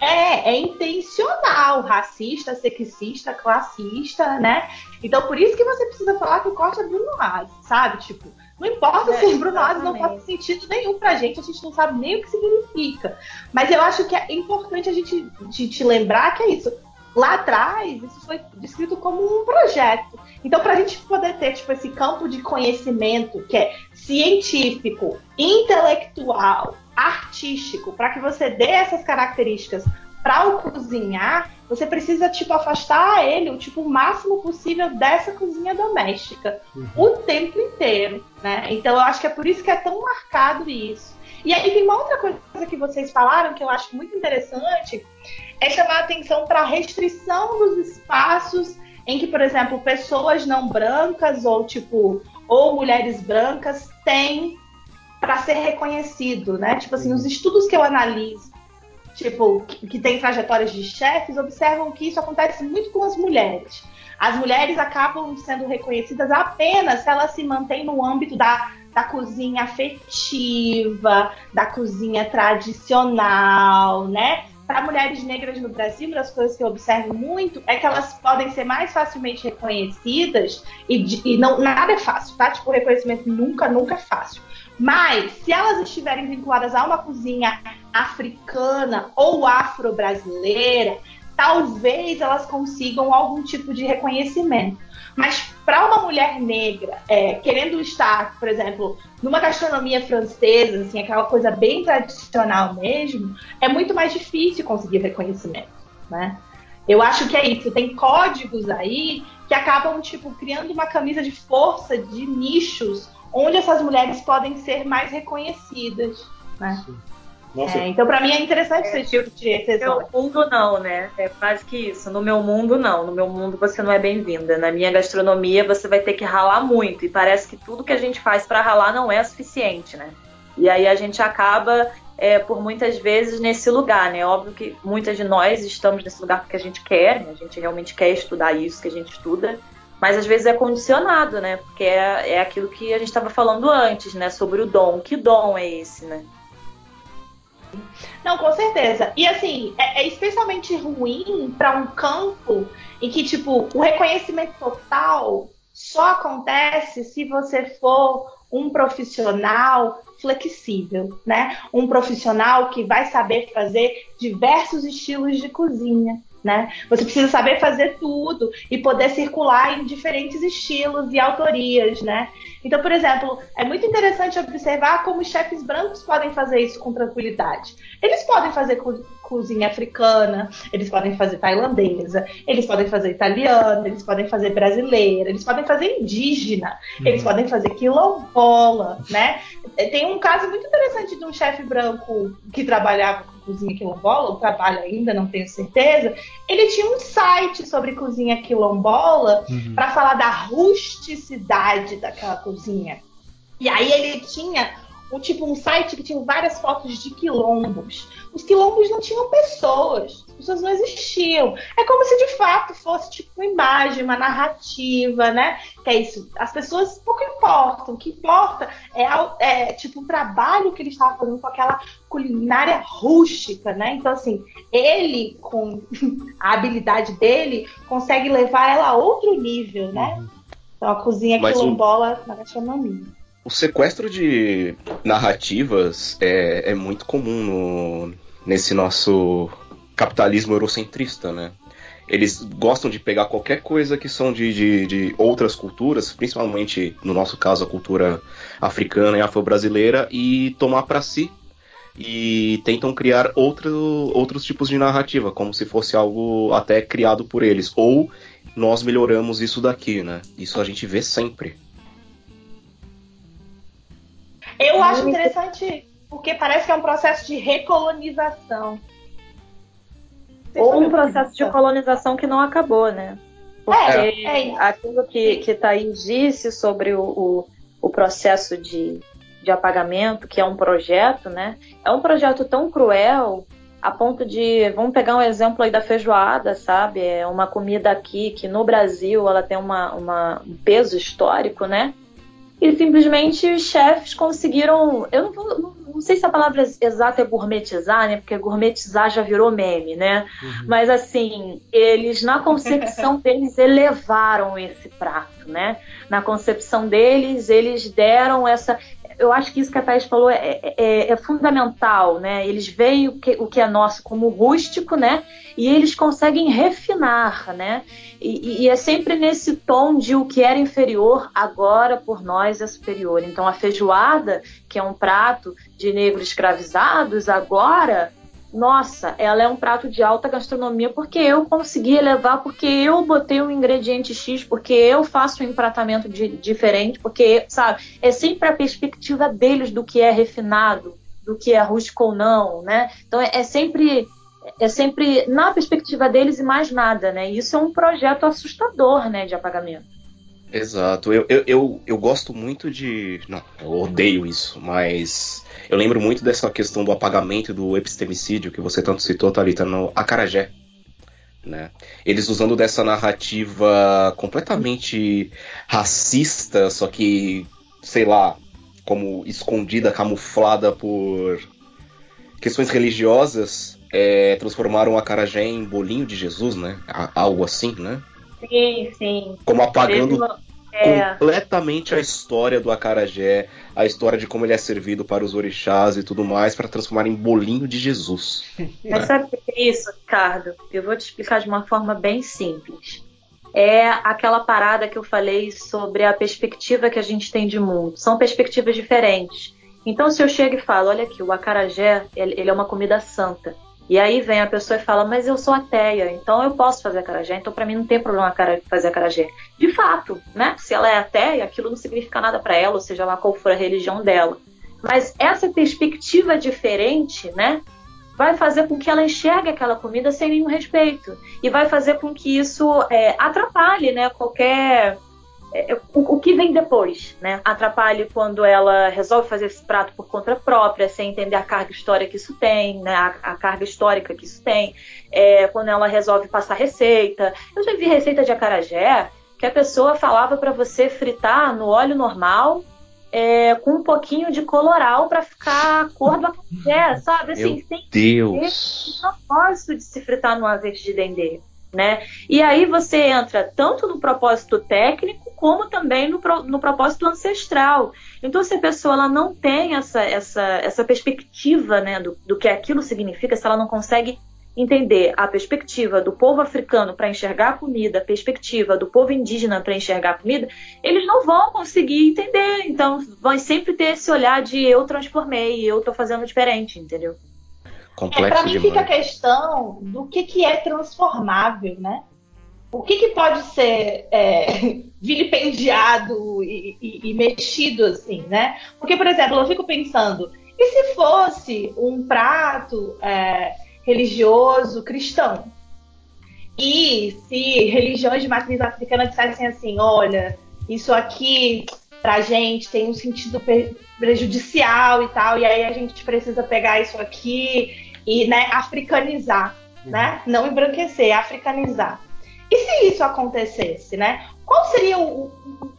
É, é intencional, racista, sexista, classista, né? Então, por isso que você precisa falar que o corte é Bruno Haas, sabe? Tipo, não importa É, se Bruno Haas não faz sentido nenhum pra gente, a gente não sabe nem o que significa. Mas eu acho que é importante a gente te, te lembrar que é isso. Lá atrás, isso foi descrito como um projeto. Então, para a gente poder ter tipo, esse campo de conhecimento que é científico, intelectual, artístico, para que você dê essas características para o cozinhar, você precisa tipo afastar ele o tipo o máximo possível dessa cozinha doméstica Uhum. o tempo inteiro, né? Então eu acho que é por isso que é tão marcado isso. E aí tem uma outra coisa que vocês falaram que eu acho muito interessante, é chamar a atenção para a restrição dos espaços em que, por exemplo, pessoas não brancas ou tipo ou mulheres brancas têm para ser reconhecido, né? Tipo assim, os estudos que eu analiso, tipo, que, que tem trajetórias de chefes, observam que isso acontece muito com as mulheres. As mulheres acabam sendo reconhecidas apenas se elas se mantêm no âmbito da, da cozinha afetiva, da cozinha tradicional, né? Para mulheres negras no Brasil, uma das coisas que eu observo muito é que elas podem ser mais facilmente reconhecidas e, e não nada é fácil, tá? Tipo, reconhecimento nunca, nunca é fácil. Mas se elas estiverem vinculadas a uma cozinha africana ou afro-brasileira, talvez elas consigam algum tipo de reconhecimento. Mas para uma mulher negra, é, querendo estar, por exemplo, numa gastronomia francesa, assim, aquela coisa bem tradicional mesmo, é muito mais difícil conseguir reconhecimento, né? Eu acho que é isso. Tem códigos aí que acabam, tipo, criando uma camisa de força de nichos onde essas mulheres podem ser mais reconhecidas, né? É, então, para mim, é interessante é, esse tipo de exceção. No meu mundo, não, né? É quase que isso. No meu mundo, não. No meu mundo, você não é bem-vinda. Na minha gastronomia, você vai ter que ralar muito. E parece que tudo que a gente faz para ralar não é suficiente, né? E aí a gente acaba, é, por muitas vezes, nesse lugar, né? Óbvio que muitas de nós estamos nesse lugar porque a gente quer, né? A gente realmente quer estudar isso que a gente estuda. Mas às vezes é condicionado, né? Porque é, é aquilo que a gente estava falando antes, né? Sobre o dom. Que dom é esse, né? Não, com certeza. E assim, é, é especialmente ruim para um campo em que, tipo, o reconhecimento total só acontece se você for um profissional flexível, né? Um profissional que vai saber fazer diversos estilos de cozinha né? Você precisa saber fazer tudo e poder circular em diferentes estilos e autorias, né? Então, por exemplo, é muito interessante observar como os chefes brancos podem fazer isso com tranquilidade. Eles podem fazer co cozinha africana, eles podem fazer tailandesa, eles podem fazer italiana, eles podem fazer brasileira, eles podem fazer indígena, uhum. eles podem fazer quilombola, né? Tem um caso muito interessante de um chefe branco que trabalhava cozinha quilombola, ou trabalha ainda, não tenho certeza, ele tinha um site sobre cozinha quilombola uhum. para falar da rusticidade daquela cozinha. E aí ele tinha um tipo um site que tinha várias fotos de quilombos. Os quilombos não tinham pessoas, as pessoas não existiam. É como se de fato fosse tipo uma imagem, uma narrativa, né? Que é isso. As pessoas pouco importam. O que importa é, é tipo um trabalho que ele estava fazendo com aquela culinária rústica, né? Então assim, ele com [LAUGHS] a habilidade dele consegue levar ela a outro nível, né? Uhum. Então a cozinha Mas quilombola o... na gastronomia. O sequestro de narrativas é, é muito comum no, nesse nosso capitalismo eurocentrista, né? Eles gostam de pegar qualquer coisa que são de, de, de outras culturas, principalmente no nosso caso a cultura africana e afro-brasileira, e tomar para si e tentam criar outro, outros tipos de narrativa, como se fosse algo até criado por eles. Ou nós melhoramos isso daqui, né? Isso a gente vê sempre. Eu acho interessante porque parece que é um processo de recolonização. Ou um processo de colonização que não acabou, né? Porque é, é aquilo que, que Thaís disse sobre o, o, o processo de, de apagamento, que é um projeto, né? É um projeto tão cruel a ponto de, vamos pegar um exemplo aí da feijoada, sabe? É uma comida aqui que no Brasil ela tem uma, uma um peso histórico, né? E simplesmente os chefes conseguiram. Eu não, não, sei se a palavra exata é gourmetizar, né? Porque gourmetizar já virou meme, né? Uhum. Mas assim, eles na concepção [LAUGHS] deles elevaram esse prato, né? Na concepção deles, eles deram essa eu acho que isso que a Thais falou é, é, é, fundamental, né? Eles veem o que, o que é nosso como rústico, né? E eles conseguem refinar, né? E, e, é sempre nesse tom de o que era inferior, agora por nós é superior. Então a feijoada, que é um prato de negros escravizados, agora nossa, ela é um prato de alta gastronomia porque eu consegui elevar, porque eu botei um ingrediente X, porque eu faço um empratamento de, diferente, porque, sabe, é sempre a perspectiva deles do que é refinado, do que é rústico ou não, né? Então é, é sempre é sempre na perspectiva deles e mais nada, né? Isso é um projeto assustador, né, de apagamento. Exato. Eu, eu, eu, eu, gosto muito de. Não, eu odeio isso, mas eu lembro muito dessa questão do apagamento do epistemicídio que você tanto citou, Thalita, no Acarajé. Né? Eles usando dessa narrativa completamente racista, só que, sei lá, como escondida, camuflada por questões religiosas, é, transformaram o Acarajé em bolinho de Jesus, né? Algo assim, né? Sim, sim. Como apagando. É. completamente a história do acarajé, a história de como ele é servido para os orixás e tudo mais, para transformar em bolinho de Jesus. [LAUGHS] Mas sabe o que é isso, Ricardo? Eu vou te explicar de uma forma bem simples. É aquela parada que eu falei sobre a perspectiva que a gente tem de mundo. São perspectivas diferentes. Então, se eu chego e falo, olha aqui, o acarajé, ele é uma comida santa. E aí vem a pessoa e fala, mas eu sou ateia, então eu posso fazer acarajé, então para mim não tem problema fazer acarajé. De fato, né? Se ela é ateia, aquilo não significa nada para ela, ou seja lá qual for a religião dela. Mas essa perspectiva diferente, né? Vai fazer com que ela enxergue aquela comida sem nenhum respeito. E vai fazer com que isso é, atrapalhe, né? Qualquer é, o, o, que vem depois, né? Atrapalhe quando ela resolve fazer esse prato por conta própria, sem entender a carga histórica que isso tem, né? A, a carga histórica que isso tem. É, quando ela resolve passar receita. Eu já vi receita de acarajé que a pessoa falava para você fritar no óleo normal é, com um pouquinho de coloral para ficar a cor do acarajé, sabe? Assim, Meu sem Deus! o propósito de se fritar no azeite de dendê né? E aí você entra tanto no propósito técnico como também no, no propósito ancestral. Então, se a pessoa ela não tem essa, essa, essa perspectiva né, do, do que aquilo significa, se ela não consegue entender a perspectiva do povo africano para enxergar a comida, a perspectiva do povo indígena para enxergar a comida, eles não vão conseguir entender. Então, vai sempre ter esse olhar de eu transformei, eu estou fazendo diferente, entendeu? Complexo é, para mim demais. fica a questão do que, que é transformável, né? O que, que pode ser é, [LAUGHS] vilipendiado e, e, e, mexido assim, né? Porque, por exemplo, eu fico pensando, e se fosse um prato é, religioso cristão? E se religiões de matriz africana dissessem assim, olha, isso aqui pra gente tem um sentido prejudicial e tal, e aí a gente precisa pegar isso aqui e né, africanizar, uhum. né? Não embranquecer, africanizar. E se isso acontecesse, né? Qual seria o,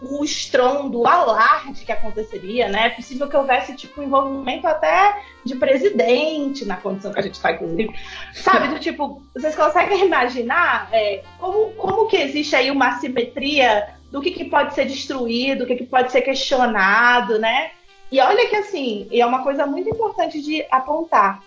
o, o estrondo, o alarde que aconteceria, né? É possível que houvesse, tipo, envolvimento até de presidente na condição que a gente está, inclusive. Sabe, do tipo, vocês conseguem imaginar é, como, como que existe aí uma assimetria do que, que pode ser destruído, do que, que pode ser questionado, né? E olha que, assim, é uma coisa muito importante de apontar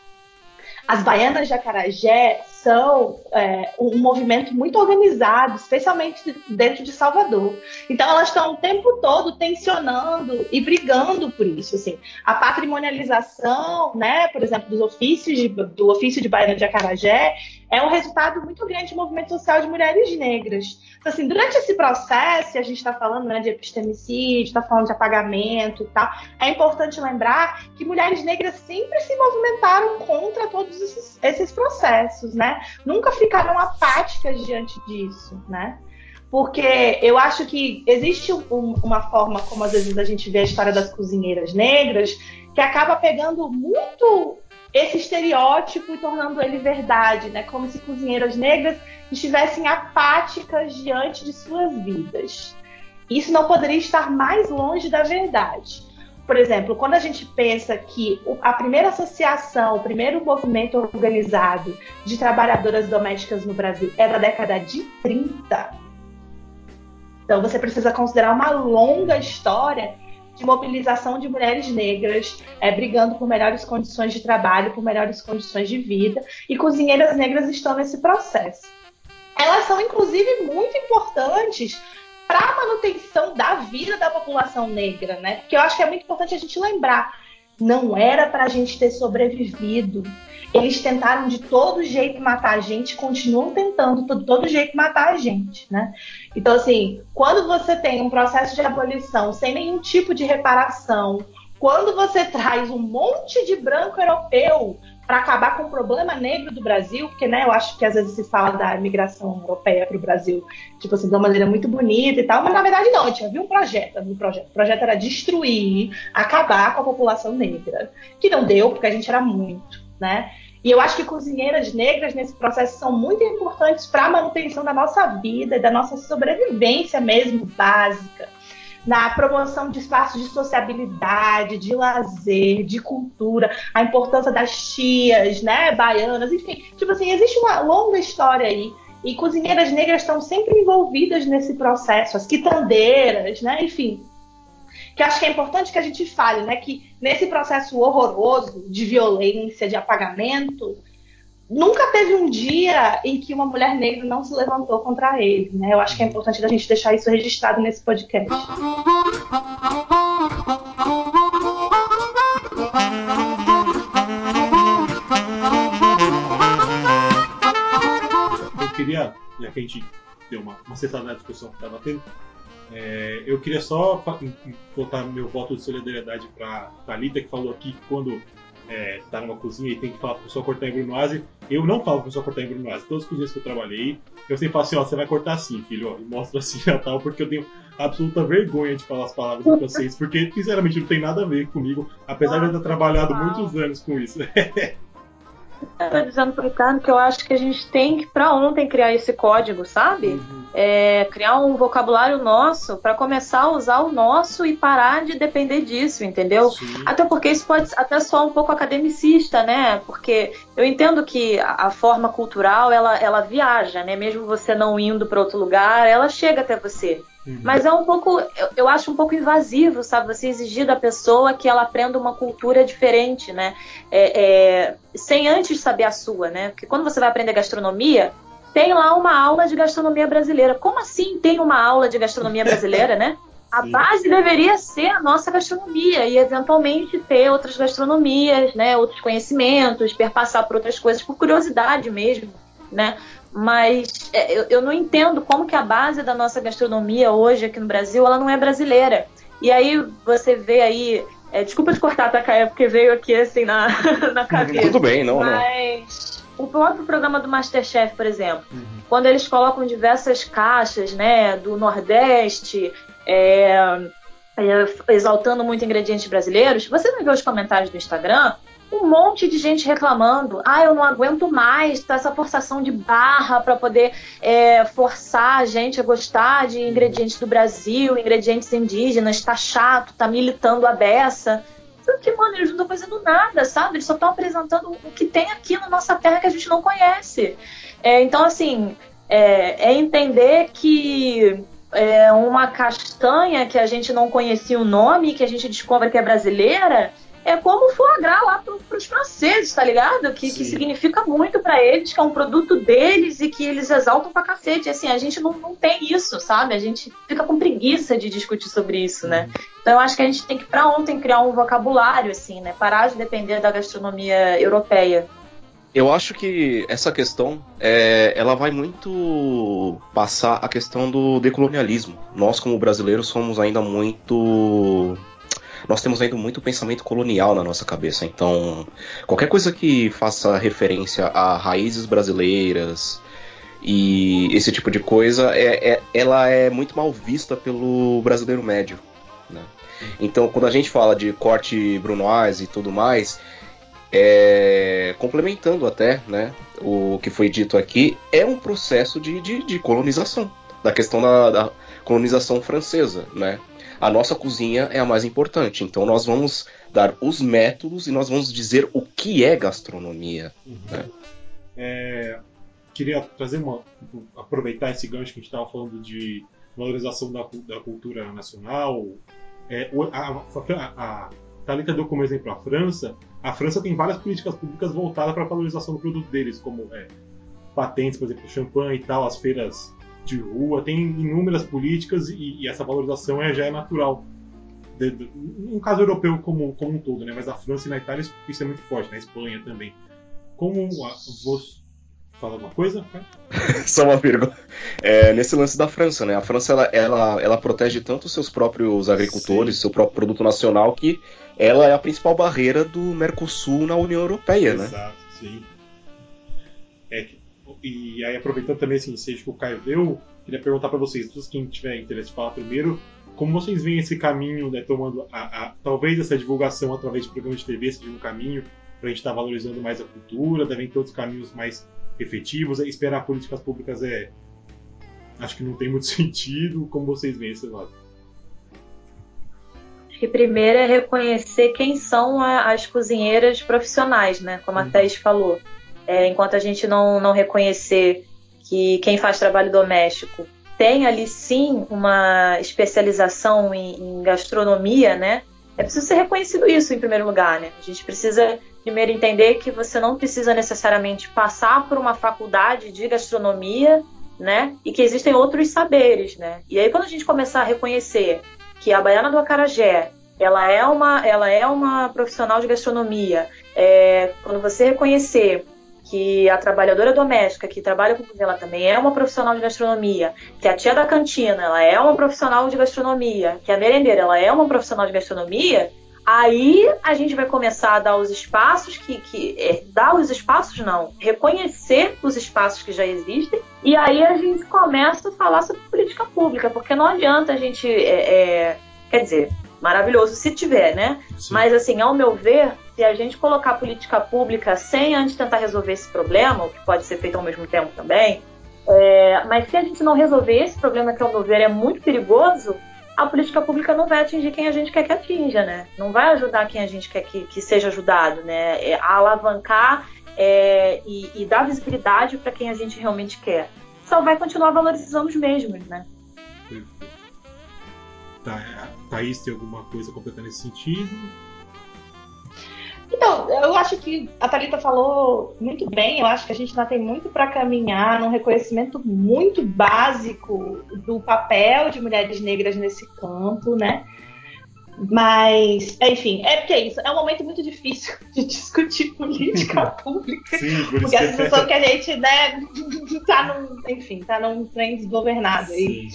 as baianas de Acarajé são é, um movimento muito organizado, especialmente dentro de Salvador. Então elas estão o tempo todo tensionando e brigando por isso. Assim. A patrimonialização, né, por exemplo, dos ofícios de, do ofício de baiana de Acarajé é um resultado muito grande do movimento social de mulheres negras. Então, assim, durante esse processo, a gente está falando né, de epistemicídio, está falando de apagamento e tal, é importante lembrar que mulheres negras sempre se movimentaram contra todos esses, esses processos, né? Nunca ficaram apáticas diante disso, né? Porque eu acho que existe um, uma forma, como às vezes a gente vê a história das cozinheiras negras, que acaba pegando muito esse estereótipo e tornando ele verdade, né? Como se cozinheiras negras estivessem apáticas diante de suas vidas. Isso não poderia estar mais longe da verdade. Por exemplo, quando a gente pensa que a primeira associação, o primeiro movimento organizado de trabalhadoras domésticas no Brasil é da década de 30. Então você precisa considerar uma longa história de mobilização de mulheres negras é, brigando por melhores condições de trabalho, por melhores condições de vida, e cozinheiras negras estão nesse processo. Elas são, inclusive, muito importantes para a manutenção da vida da população negra, né? Porque eu acho que é muito importante a gente lembrar. Não era para a gente ter sobrevivido. Eles tentaram de todo jeito matar a gente, continuam tentando de todo jeito matar a gente, né? Então, assim, quando você tem um processo de abolição sem nenhum tipo de reparação, quando você [LAUGHS] traz um monte de branco europeu para acabar com o problema negro do Brasil, porque né, eu acho que às vezes se fala da imigração europeia para o Brasil, tipo assim, de uma maneira muito bonita e tal, mas na verdade não, tinha havia um projeto, um projeto. O projeto era destruir, acabar com a população negra, que não deu, porque a gente era muito, né? E eu acho que cozinheiras negras nesse processo são muito importantes para a manutenção da nossa vida da nossa sobrevivência mesmo básica na promoção de espaços de sociabilidade, de lazer, de cultura, a importância das tias, né, baianas, enfim, tipo assim, existe uma longa história aí E cozinheiras negras estão sempre envolvidas nesse processo, as quitandeiras, né? Enfim, que acho que é importante que a gente fale, né? Que nesse processo horroroso de violência, de apagamento, nunca teve um dia em que uma mulher negra não se levantou contra ele, né? Eu acho que é importante a gente deixar isso registrado nesse podcast. Eu queria, já que a gente deu uma, uma sentada na discussão que estava tendo, é, eu queria só botar meu voto de solidariedade para Thalita, que falou aqui que quando é, tá numa cozinha e tem que falar pra pessoa cortar em brunoise, eu não falo pra pessoa cortar em brunoise. Todas as cozinhas que eu trabalhei, eu sempre falo assim, ó, você vai cortar assim, filho, ó, e mostra assim e tal, porque eu tenho absoluta vergonha de falar as palavras em francês, porque, sinceramente, não tem nada a ver comigo, apesar de eu ter trabalhado muitos anos com isso. [LAUGHS] Estou dizendo pro Ricardo que eu acho que a gente tem que, para ontem, criar esse código, sabe? Uhum. É, criar um vocabulário nosso para começar a usar o nosso e parar de depender disso, entendeu? Sim. Até porque isso pode até soar um pouco academicista, né? Porque eu entendo que a, a forma cultural ela, ela viaja, né? Mesmo você não indo para outro lugar, ela chega até você. Uhum. Mas é um pouco, eu, eu, acho um pouco invasivo, sabe? Você exigir da pessoa que ela aprenda uma cultura diferente, né? É, é, sem antes saber a sua, né? Porque quando você vai aprender gastronomia, tem lá uma aula de gastronomia brasileira. Como assim tem uma aula de gastronomia brasileira, né? [LAUGHS] A base deveria ser a nossa gastronomia e eventualmente ter outras gastronomias, né, outros conhecimentos, perpassar por outras coisas por curiosidade mesmo, né? Mas é, eu, eu, não entendo como que a base da nossa gastronomia hoje aqui no Brasil ela não é brasileira. E aí você vê aí, é, desculpa te cortar, tá, Caia, porque veio aqui assim na, [LAUGHS] na cabeça. Tudo bem, não, mas... não. O próprio programa do Masterchef, por exemplo, uhum. quando eles colocam diversas caixas, né, do Nordeste, é, é exaltando muito ingredientes brasileiros, você não vê os comentários do Instagram um monte de gente reclamando. Ah, eu não aguento mais tá essa forçação de barra para poder é, forçar a gente a gostar de ingredientes do Brasil, ingredientes indígenas, tá chato, tá militando a beça. Porque, mano, eles não estão fazendo nada, sabe? Eles só estão apresentando o que tem aqui na nossa terra que a gente não conhece. É, então, assim, é, é entender que é, uma castanha que a gente não conhecia o nome, que a gente descobre que é brasileira, é como foie gras lá para os franceses, tá ligado? Que, que significa muito para eles, que é um produto deles e que eles exaltam pra cacete. Assim, a gente não, não tem isso, sabe? A gente fica com preguiça de discutir sobre isso, né? Uhum. Então eu acho que a gente tem que, para ontem, criar um vocabulário, assim, né? Parar de depender da gastronomia europeia. Eu acho que essa questão é, ela vai muito passar a questão do decolonialismo. Nós, como brasileiros, somos ainda muito nós temos ainda muito pensamento colonial na nossa cabeça. Então, qualquer coisa que faça referência a raízes brasileiras e esse tipo de coisa, é, é ela é muito mal vista pelo brasileiro médio. Né? Então, quando a gente fala de corte brunoise e tudo mais, é, complementando até né, o que foi dito aqui, é um processo de, de, de colonização, da questão da, da colonização francesa, né? A nossa cozinha é a mais importante. Então nós vamos dar os métodos e nós vamos dizer o que é gastronomia. Uhum. Né? É, queria trazer uma. aproveitar esse gancho que a gente estava falando de valorização da, da cultura nacional. É, a, a, a Thalita deu como exemplo a França. A França tem várias políticas públicas voltadas para a valorização do produto deles, como é, patentes, por exemplo, champanhe e tal, as feiras de rua, tem inúmeras políticas e, e essa valorização é, já é natural. De, de, no caso europeu como, como um todo, né? mas na França e na Itália isso é muito forte, na Espanha também. Como a, vou falar alguma coisa? [LAUGHS] Só uma vírgula. É, nesse lance da França, né? A França ela, ela, ela protege tanto os seus próprios agricultores, Sim. seu próprio produto nacional, que ela é a principal barreira do Mercosul na União Europeia, Exato, né? Exato, sim. É que e aí, aproveitando também esse ensejo que o Caio deu, queria perguntar para vocês, todos quem tiver interesse falar primeiro, como vocês veem esse caminho, né, tomando a, a, talvez essa divulgação através de programas de TV seja um caminho para a gente estar tá valorizando mais a cultura, devem ter outros caminhos mais efetivos, esperar políticas públicas é acho que não tem muito [LAUGHS] sentido, como vocês veem esse lado? Acho que primeiro é reconhecer quem são as cozinheiras profissionais, né, como a uhum. Thais falou é, enquanto a gente não, não reconhecer que quem faz trabalho doméstico tem ali sim uma especialização em, em gastronomia, né? É preciso ser reconhecido isso em primeiro lugar, né? A gente precisa primeiro entender que você não precisa necessariamente passar por uma faculdade de gastronomia, né? E que existem outros saberes, né? E aí quando a gente começar a reconhecer que a baiana do acarajé ela é uma, ela é uma profissional de gastronomia. É, quando você reconhecer que a trabalhadora doméstica que trabalha com cozinha ela também é uma profissional de gastronomia, que a tia da cantina ela é uma profissional de gastronomia, que a merendeira ela é uma profissional de gastronomia, aí a gente vai começar a dar os espaços que, que é, dar os espaços não, reconhecer os espaços que já existem e aí a gente começa a falar sobre política pública, porque não adianta a gente é, é, quer dizer maravilhoso se tiver, né? Sim. Mas assim, ao meu ver, se a gente colocar política pública sem antes tentar resolver esse problema, o que pode ser feito ao mesmo tempo também, é, mas se a gente não resolver esse problema que ao meu ver é muito perigoso, a política pública não vai atingir quem a gente quer que atinja, né? Não vai ajudar quem a gente quer que, que seja ajudado, né? É, a alavancar é, e, e dar visibilidade para quem a gente realmente quer. Só vai continuar valorizando os mesmos, né? Tá, Thaís tem alguma coisa completando nesse sentido? Então, eu acho que a Thalita falou muito bem. Eu acho que a gente ainda tem muito para caminhar num reconhecimento muito básico do papel de mulheres negras nesse campo, né? Mas, enfim, é porque é isso. É um momento muito difícil [LAUGHS] de discutir política [LAUGHS] pública. Sim, por porque a sensação que a gente, né, [LAUGHS] tá num, enfim, tá num trem desgovernado. E,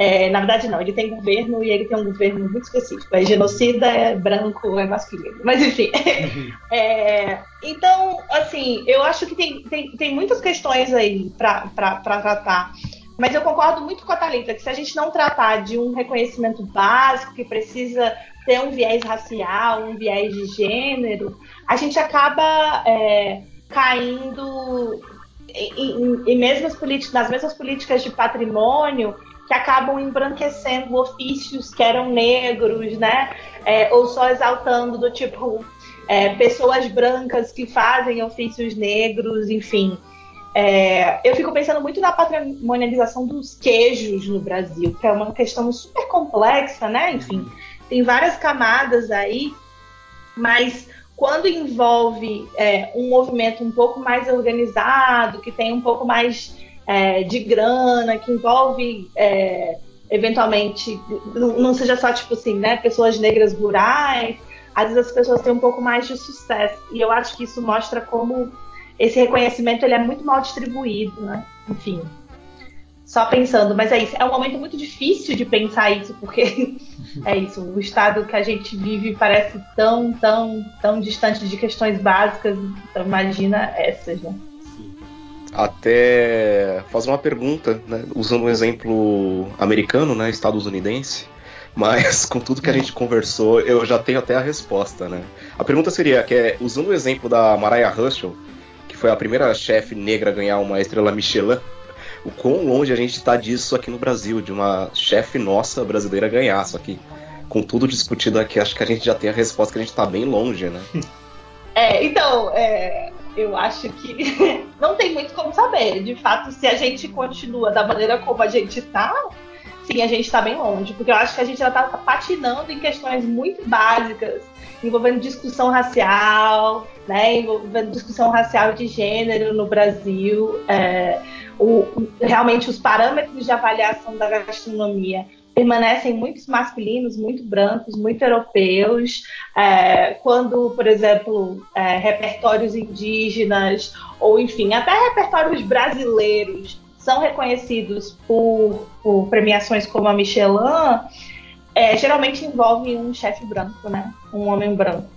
é, na verdade, não, ele tem governo e ele tem um governo muito específico. É genocida, é branco, é masculino. Mas, enfim. Uhum. [LAUGHS] É, então, assim, eu acho que tem, tem, tem muitas questões aí para tratar. Mas eu concordo muito com a Thalita que se a gente não tratar de um reconhecimento básico que precisa ter um viés racial, um viés de gênero, a gente acaba é, caindo em, em, em mesmas políticas, nas mesmas políticas de patrimônio que acabam embranquecendo ofícios que eram negros, né? É, ou só exaltando do tipo é, pessoas brancas que fazem ofícios negros, enfim. É, eu fico pensando muito na patrimonialização dos queijos no Brasil, que é uma questão super complexa, né? Enfim, tem várias camadas aí, mas quando envolve é, um movimento um pouco mais organizado, que tem um pouco mais é, de grana, que envolve é, eventualmente, não, seja só tipo assim, né, pessoas negras rurais, às vezes as pessoas têm um pouco mais de sucesso. E eu acho que isso mostra como esse reconhecimento ele é muito mal distribuído, né? Enfim, só pensando, mas é isso. É um momento muito difícil de pensar isso, porque [LAUGHS] é isso. O estado que a gente vive parece tão, tão, tão distante de questões básicas. Então, imagina essas, né? Até fazer uma pergunta, né? Usando um exemplo americano, né? Estadunidense. Mas com tudo que a gente conversou, eu já tenho até a resposta, né? A pergunta seria que é, usando o exemplo da Mariah Russell, foi a primeira chefe negra a ganhar uma estrela Michelin, o quão longe a gente está disso aqui no Brasil, de uma chefe nossa brasileira ganhar. Só que com tudo discutido aqui, acho que a gente já tem a resposta que a gente está bem longe, né? É, então, é, eu acho que [LAUGHS] não tem muito como saber. De fato, se a gente continua da maneira como a gente está, sim, a gente está bem longe. Porque eu acho que a gente já está patinando em questões muito básicas envolvendo discussão racial, né, envolvendo discussão racial de gênero no Brasil. É, o, realmente os parâmetros de avaliação da gastronomia permanecem muito masculinos, muito brancos, muito europeus. É, quando, por exemplo, é, repertórios indígenas, ou enfim, até repertórios brasileiros são reconhecidos por, por premiações como a Michelin, é, geralmente envolve um chefe branco, né? Um homem branco.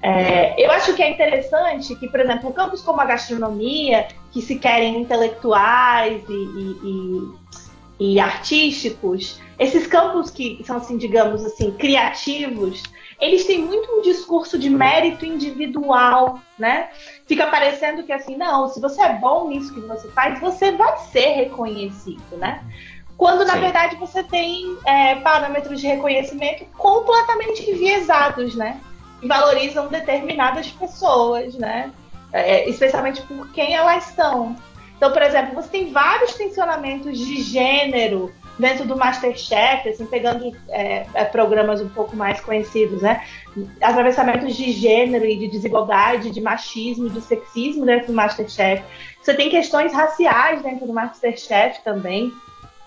É, eu acho que é interessante que, por exemplo, campos como a gastronomia, que se querem intelectuais e, e, e, e artísticos, esses campos que são, assim, digamos assim, criativos, eles têm muito um discurso de mérito individual, né? Fica parecendo que assim, não, se você é bom nisso que você faz, você vai ser reconhecido, né? Quando, na Sim. verdade, você tem é, parâmetros de reconhecimento completamente enviesados, né? Que valorizam determinadas pessoas, né? É, especialmente por quem elas são. Então, por exemplo, você tem vários tensionamentos de gênero dentro do Masterchef, assim, pegando é, é, programas um pouco mais conhecidos, né? Atravessamentos de gênero e de desigualdade, de machismo, de sexismo dentro do Masterchef. Você tem questões raciais dentro do Masterchef também.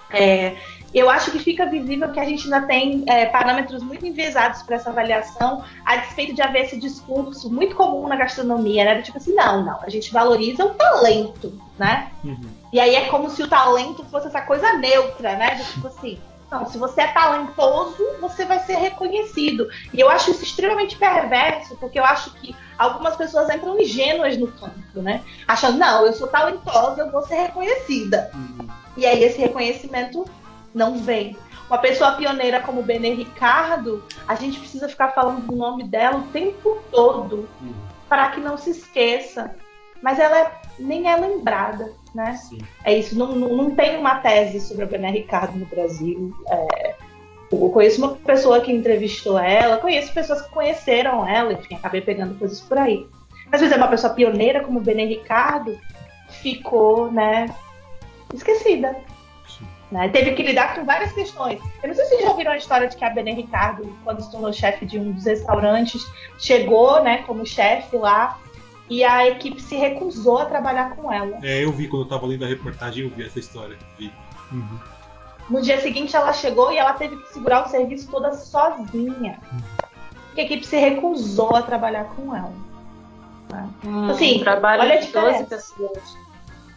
É, eu acho que fica visível que a gente ainda tem é, parâmetros muito enviesados para essa avaliação, a despeito de haver esse discurso muito comum na gastronomia, né? Tipo assim, não, não, a gente valoriza o talento, né? Uhum. E aí é como se o talento fosse essa coisa neutra, né? Tipo assim, não, se você é talentoso, você vai ser reconhecido. E eu acho isso extremamente perverso, porque eu acho que algumas pessoas entram ingênuas no campo, né? Achando, não, eu sou talentosa, eu vou ser reconhecida. Uhum. E aí esse reconhecimento não vem. Uma pessoa pioneira como Benê Ricardo, a gente precisa ficar falando do nome dela o tempo todo uhum. para que não se esqueça. Mas ela é, nem é lembrada, né? Sim. É isso, não, não, não, tem uma tese sobre a Bené Ricardo no Brasil. É, eu conheço uma pessoa que entrevistou ela, conheço pessoas que conheceram ela, enfim, acabei pegando coisas por aí. Mas, por exemplo, uma pessoa pioneira como Bené Ricardo ficou, né, esquecida. Né? Teve que lidar com várias questões. Eu não sei se vocês já ouviram a história de que a Bené Ricardo, quando se tornou chefe de um dos restaurantes, chegou né, como chefe lá e a equipe se recusou a trabalhar com ela. É, eu vi quando eu estava lendo a reportagem, eu vi essa história. Vi. Uhum. No dia seguinte ela chegou e ela teve que segurar o serviço toda sozinha. Uhum. Porque a equipe se recusou a trabalhar com ela. Né? Hum, assim, trabalho olha a diferença.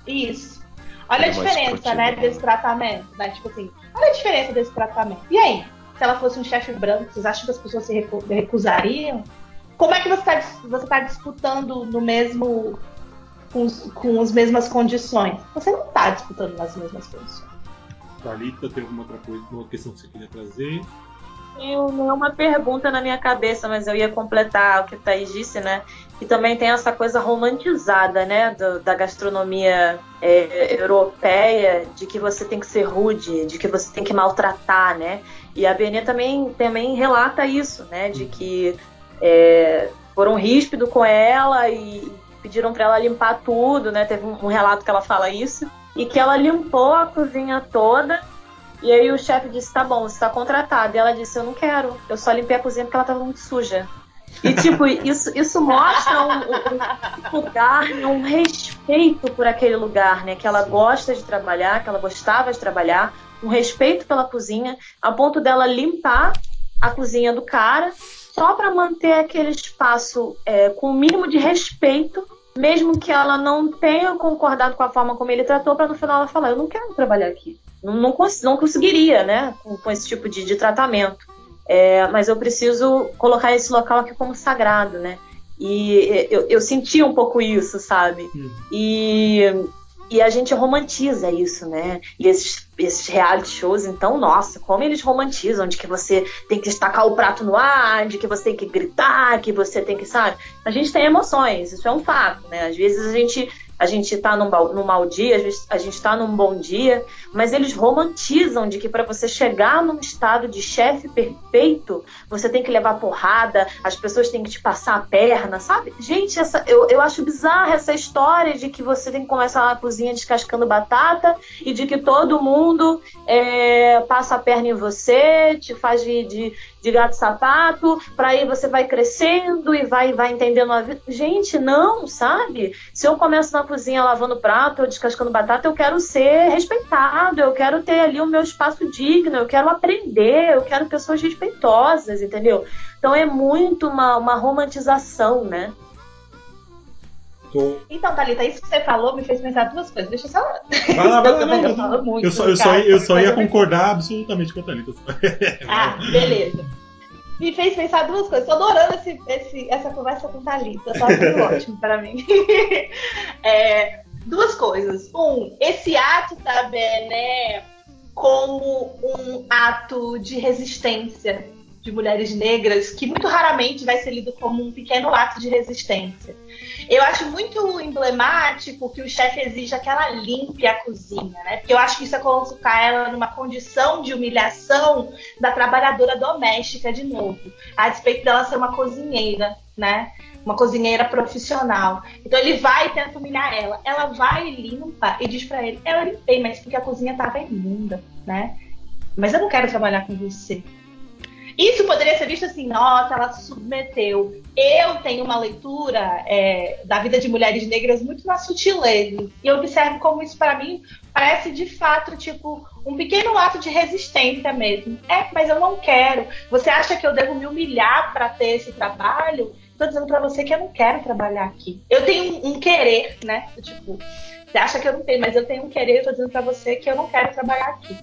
Isso. Olha a diferença, né, desse tratamento, né? Tipo assim, olha a diferença desse tratamento. E aí, se ela fosse um chefe branco, vocês acham que as pessoas se recusariam? Como é que você está você tá disputando no mesmo com, com as mesmas condições? Você não está disputando nas mesmas condições. Thalita, tem alguma outra coisa, uma questão que você queria trazer? Eu não é uma pergunta na minha cabeça, mas eu ia completar o que a Thaís disse, né? E também tem essa coisa romantizada, né, do, da gastronomia é, europeia, de que você tem que ser rude, de que você tem que maltratar, né? E a Benê também, também relata isso, né, de que é, foram ríspidos com ela e pediram para ela limpar tudo, né? Teve um, relato que ela fala isso e que ela limpou a cozinha toda e aí o chefe disse: tá bom, você está contratada. E ela disse: eu não quero, eu só limpei a cozinha porque ela estava muito suja. E, tipo, isso, isso mostra um, um, lugar, um respeito por aquele lugar, né? Que ela gosta de trabalhar, que ela gostava de trabalhar, um respeito pela cozinha, a ponto dela limpar a cozinha do cara só para manter aquele espaço é, com o mínimo de respeito, mesmo que ela não tenha concordado com a forma como ele tratou, para no final ela falar: Eu não quero trabalhar aqui. Não, não, cons não conseguiria, né? Com, com esse tipo de, de tratamento. É, mas eu preciso colocar esse local aqui como sagrado, né? E eu, eu senti um pouco isso, sabe? Uhum. E, e a gente romantiza isso, né? E esses, esses reality shows, então, nossa, como eles romantizam de que você tem que estacar o prato no ar, de que você tem que gritar, que você tem que, sabe? A gente tem emoções, isso é um fato, né? Às vezes a gente a gente está num, num mau dia, a gente está num bom dia, mas eles romantizam de que para você chegar num estado de chefe perfeito, você tem que levar porrada, as pessoas têm que te passar a perna, sabe? Gente, essa, eu, eu acho bizarra essa história de que você tem que começar na cozinha descascando batata e de que todo mundo é, passa a perna em você, te faz de, de de gato sapato, para aí você vai crescendo e vai, vai entendendo a vida. Gente, não, sabe? Se eu começo na cozinha lavando prato ou descascando batata, eu quero ser respeitado, eu quero ter ali o meu espaço digno, eu quero aprender, eu quero pessoas respeitosas, entendeu? Então é muito uma, uma romantização, né? Tô... Então, Thalita, isso que você falou me fez pensar duas coisas. Deixa eu só. Vai lá, vai lá. [LAUGHS] Não, não, muito, eu só, eu só, eu só ia concordar absolutamente com a Thalita. Ah, beleza. Me fez pensar duas coisas. Estou adorando esse, esse, essa conversa com Thalita. Está sendo [LAUGHS] ótimo para mim. [LAUGHS] É, duas coisas. Um, esse ato da Bené como um ato de resistência de mulheres negras, que muito raramente vai ser lido como um pequeno ato de resistência. Eu acho muito emblemático que o chefe exija que ela limpe a cozinha, né? Porque eu acho que isso é colocar ela numa condição de humilhação da trabalhadora doméstica de novo, a despeito dela ser uma cozinheira. né? Uma cozinheira profissional. Então ele vai e tenta humilhar ela. Ela vai e limpa e diz para ele: Eu limpei, mas porque a cozinha tava imunda, né? Mas eu não quero trabalhar com você. Isso poderia ser visto assim, nossa, ela se submeteu. Eu tenho uma leitura é, da vida de mulheres negras muito na sutileza. E eu observo como isso, para mim, parece de fato, tipo, um pequeno ato de resistência mesmo. É, mas eu não quero. Você acha que eu devo me humilhar para ter esse trabalho? Estou dizendo para você que eu não quero trabalhar aqui. Eu tenho um, um querer, né? Tipo, você acha que eu não tenho, mas eu tenho um querer, eu tô dizendo para você que eu não quero trabalhar aqui.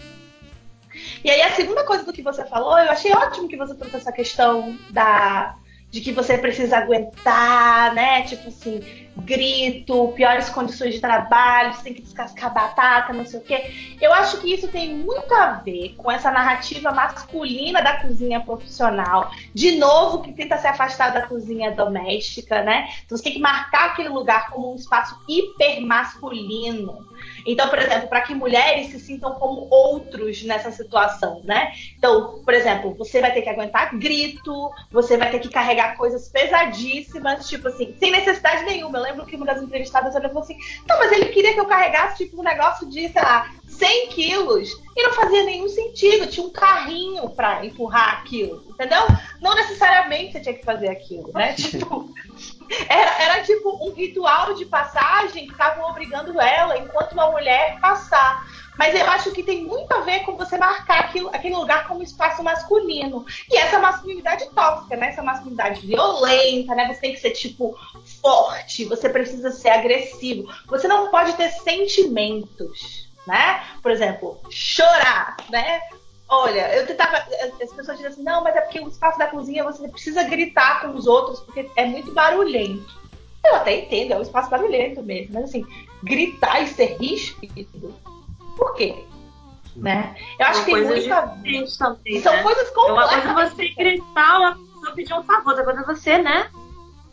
E aí a segunda coisa do que você falou, eu achei ótimo que você trouxe essa questão da de que você precisa aguentar, né? Tipo assim, grito, piores condições de trabalho, você tem que descascar batata, não sei o quê. Eu acho que isso tem muito a ver com essa narrativa masculina da cozinha profissional. De novo, que tenta se afastar da cozinha doméstica, né? Então você tem que marcar aquele lugar como um espaço hiper masculino. Então, por exemplo, para que mulheres se sintam como outros nessa situação, né? Então, por exemplo, você vai ter que aguentar grito, você vai ter que carregar coisas pesadíssimas, tipo assim, sem necessidade nenhuma. Eu lembro que uma das entrevistadas olhou e falou assim: não, mas ele queria que eu carregasse, tipo, um negócio de, sei lá, 100 quilos e não fazia nenhum sentido. Tinha um carrinho para empurrar aquilo, entendeu? Não necessariamente você tinha que fazer aquilo, né? [LAUGHS] Tipo, era, era tipo um ritual de passagem que estavam obrigando ela, enquanto uma mulher, passar. Mas eu acho que tem muito a ver com você marcar aquilo, aquele lugar como espaço masculino. E essa masculinidade tóxica, né? Essa masculinidade violenta, né? Você tem que ser, tipo, forte, você precisa ser agressivo. Você não pode ter sentimentos, né? Por exemplo, chorar, né? Olha, eu tentava. As pessoas dizem assim, não, mas é porque o espaço da cozinha você precisa gritar com os outros, porque é muito barulhento. Eu até entendo, é um espaço barulhento mesmo, mas assim, gritar e ser ríspido, por quê? Né? Eu acho São que tem muito a ver. Também, São né? coisas completamente. Uma coisa você gritar, uma pessoa pedir um favor, outra coisa você, né?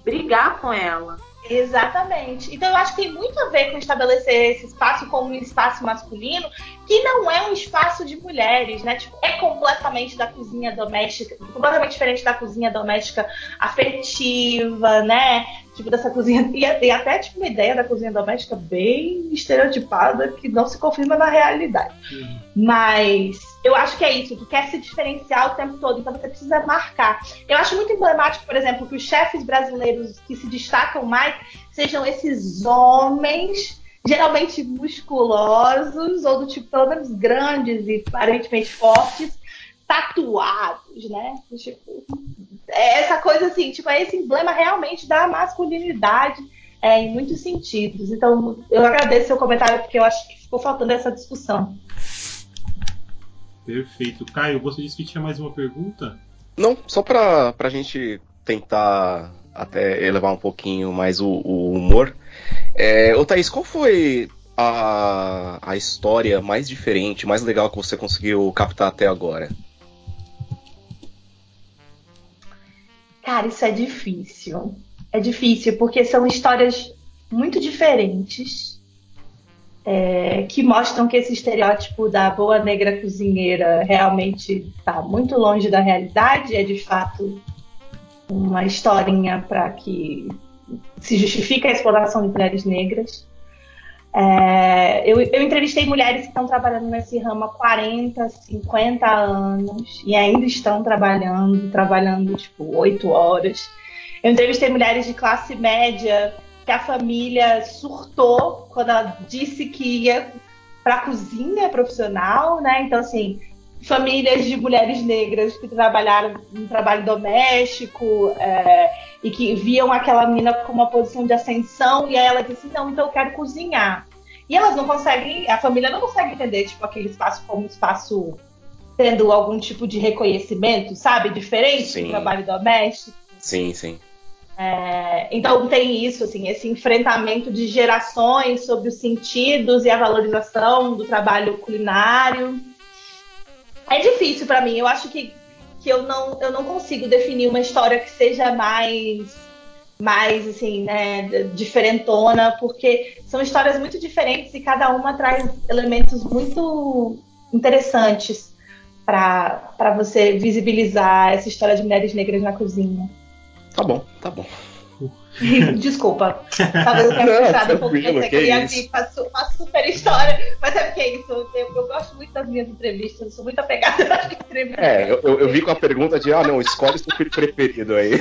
Brigar com ela. Exatamente. Então eu acho que tem muito a ver com estabelecer esse espaço como um espaço masculino, que não é um espaço de mulheres, né? Tipo, é completamente da cozinha doméstica, completamente diferente da cozinha doméstica afetiva, né? Tipo, dessa cozinha. [LAUGHS] E, e até tipo uma ideia da cozinha doméstica bem estereotipada que não se confirma na realidade. Uhum. Mas eu acho que é isso, que quer se diferenciar o tempo todo, então você precisa marcar. Eu acho muito emblemático, por exemplo, que os chefes brasileiros que se destacam mais sejam esses homens geralmente musculosos ou do tipo pelo menos grandes e aparentemente fortes, tatuados, né? Tipo, é essa coisa assim, tipo, é esse emblema realmente da masculinidade é, em muitos sentidos. Então, eu agradeço seu comentário porque eu acho que ficou faltando essa discussão. Perfeito. Caio, você disse que tinha mais uma pergunta? Não, só para a gente tentar até elevar um pouquinho mais o, o humor. É, ô Thaís, qual foi a, a história mais diferente, mais legal que você conseguiu captar até agora? Cara, isso é difícil. É difícil porque são histórias muito diferentes é, que mostram que esse estereótipo da boa negra cozinheira realmente está muito longe da realidade. É de fato uma historinha para que se justifique a exploração de mulheres negras. É, eu, eu, entrevistei mulheres que estão trabalhando nesse ramo há 40, 50 anos e ainda estão trabalhando, trabalhando tipo 8 horas. Eu entrevistei mulheres de classe média que a família surtou quando ela disse que ia para a cozinha profissional, né? Então, assim, famílias de mulheres negras que trabalharam no trabalho doméstico é, e que viam aquela menina com uma posição de ascensão e aí ela disse, não, então eu quero cozinhar. E elas não conseguem, a família não consegue entender, tipo, aquele espaço como um espaço tendo algum tipo de reconhecimento, sabe? Diferente sim. do trabalho doméstico. Sim, sim. É, então tem isso, assim, esse enfrentamento de gerações sobre os sentidos e a valorização do trabalho culinário. É difícil para mim. Eu acho que, que eu, não, eu não consigo definir uma história que seja mais mais assim, né, diferentona, porque são histórias muito diferentes e cada uma traz elementos muito interessantes para você visibilizar essa história de mulheres negras na cozinha. Tá bom, tá bom. [LAUGHS] Desculpa. Talvez eu tenha puxado um pouquinho. Queria vir uma, uma super história. Mas é porque é isso. Eu, eu, gosto muito das minhas entrevistas. Eu sou muito apegada [LAUGHS] nas entrevistas. É, eu, eu, vi com a pergunta de: ah, não, escolhe seu filho preferido aí. [LAUGHS]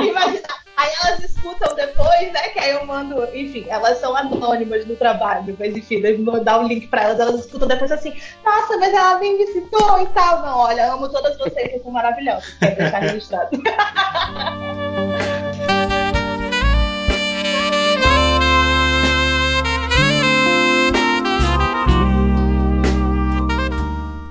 Imagina. Aí elas escutam depois, né? Que aí eu mando, enfim, elas são anônimas no trabalho, mas enfim, devo mandar um link pra elas, elas escutam depois assim, nossa, mas ela me visitou e tal. Não, olha, amo todas vocês, vocês são maravilhosas. Quero deixar registrado.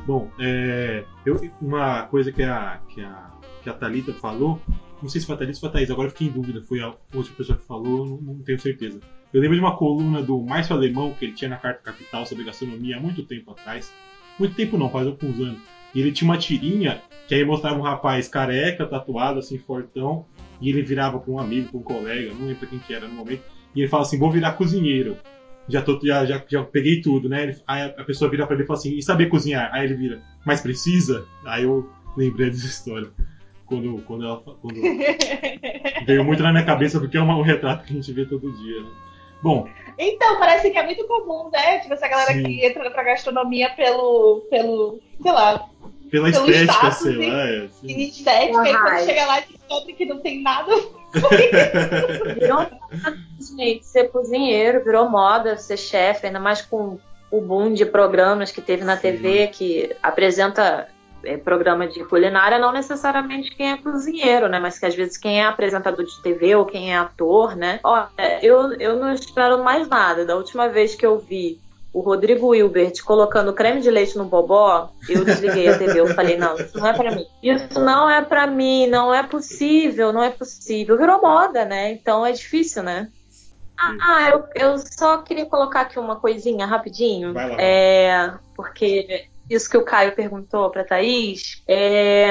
Bom, é, eu, uma coisa que a, que a, que a Thalita falou não sei se foi a Thalita ou foi a Thaís, agora fiquei em dúvida. Foi a outra pessoa que falou, não, não tenho certeza. Eu lembro de uma coluna do Márcio Alemão que ele tinha na Carta Capital sobre gastronomia há muito tempo atrás. Muito tempo não, faz alguns anos. E ele tinha uma tirinha que aí mostrava um rapaz careca, tatuado, assim, fortão, e ele virava para um amigo, para um colega, não lembro quem que era no momento, e ele fala assim: vou virar cozinheiro. Já, tô, já, já, já peguei tudo, né? Aí a pessoa vira para ele e fala assim: e saber cozinhar? Aí ele vira, mas precisa? Aí eu lembrei dessa história quando, quando ela quando [LAUGHS] veio muito na minha cabeça porque é um, um, retrato que a gente vê todo dia, né? Bom. Então, parece que é muito comum, né? Tipo, essa galera sim. que entra pra gastronomia pelo. pelo. sei lá. Pela pelo estética, status, sei lá. É, assim. estética, e quando chega lá e descobre que não tem nada. virou gente, ser cozinheiro, virou moda ser chefe, ainda mais com o boom de programas que teve na TV que apresenta é, programa de culinária, não necessariamente quem é cozinheiro, né? Mas que às vezes quem é apresentador de TV ou quem é ator, né? Olha, eu, eu não espero mais nada. Da última vez que eu vi o Rodrigo Hilbert colocando creme de leite no bobó, eu desliguei a TV. Eu falei, não, isso não é para mim. Isso não é para mim, não é possível, não é possível. Virou moda, né? Então é difícil, né? Ah, eu, eu só queria colocar aqui uma coisinha rapidinho. É, porque isso que o Caio perguntou para Thaís, é,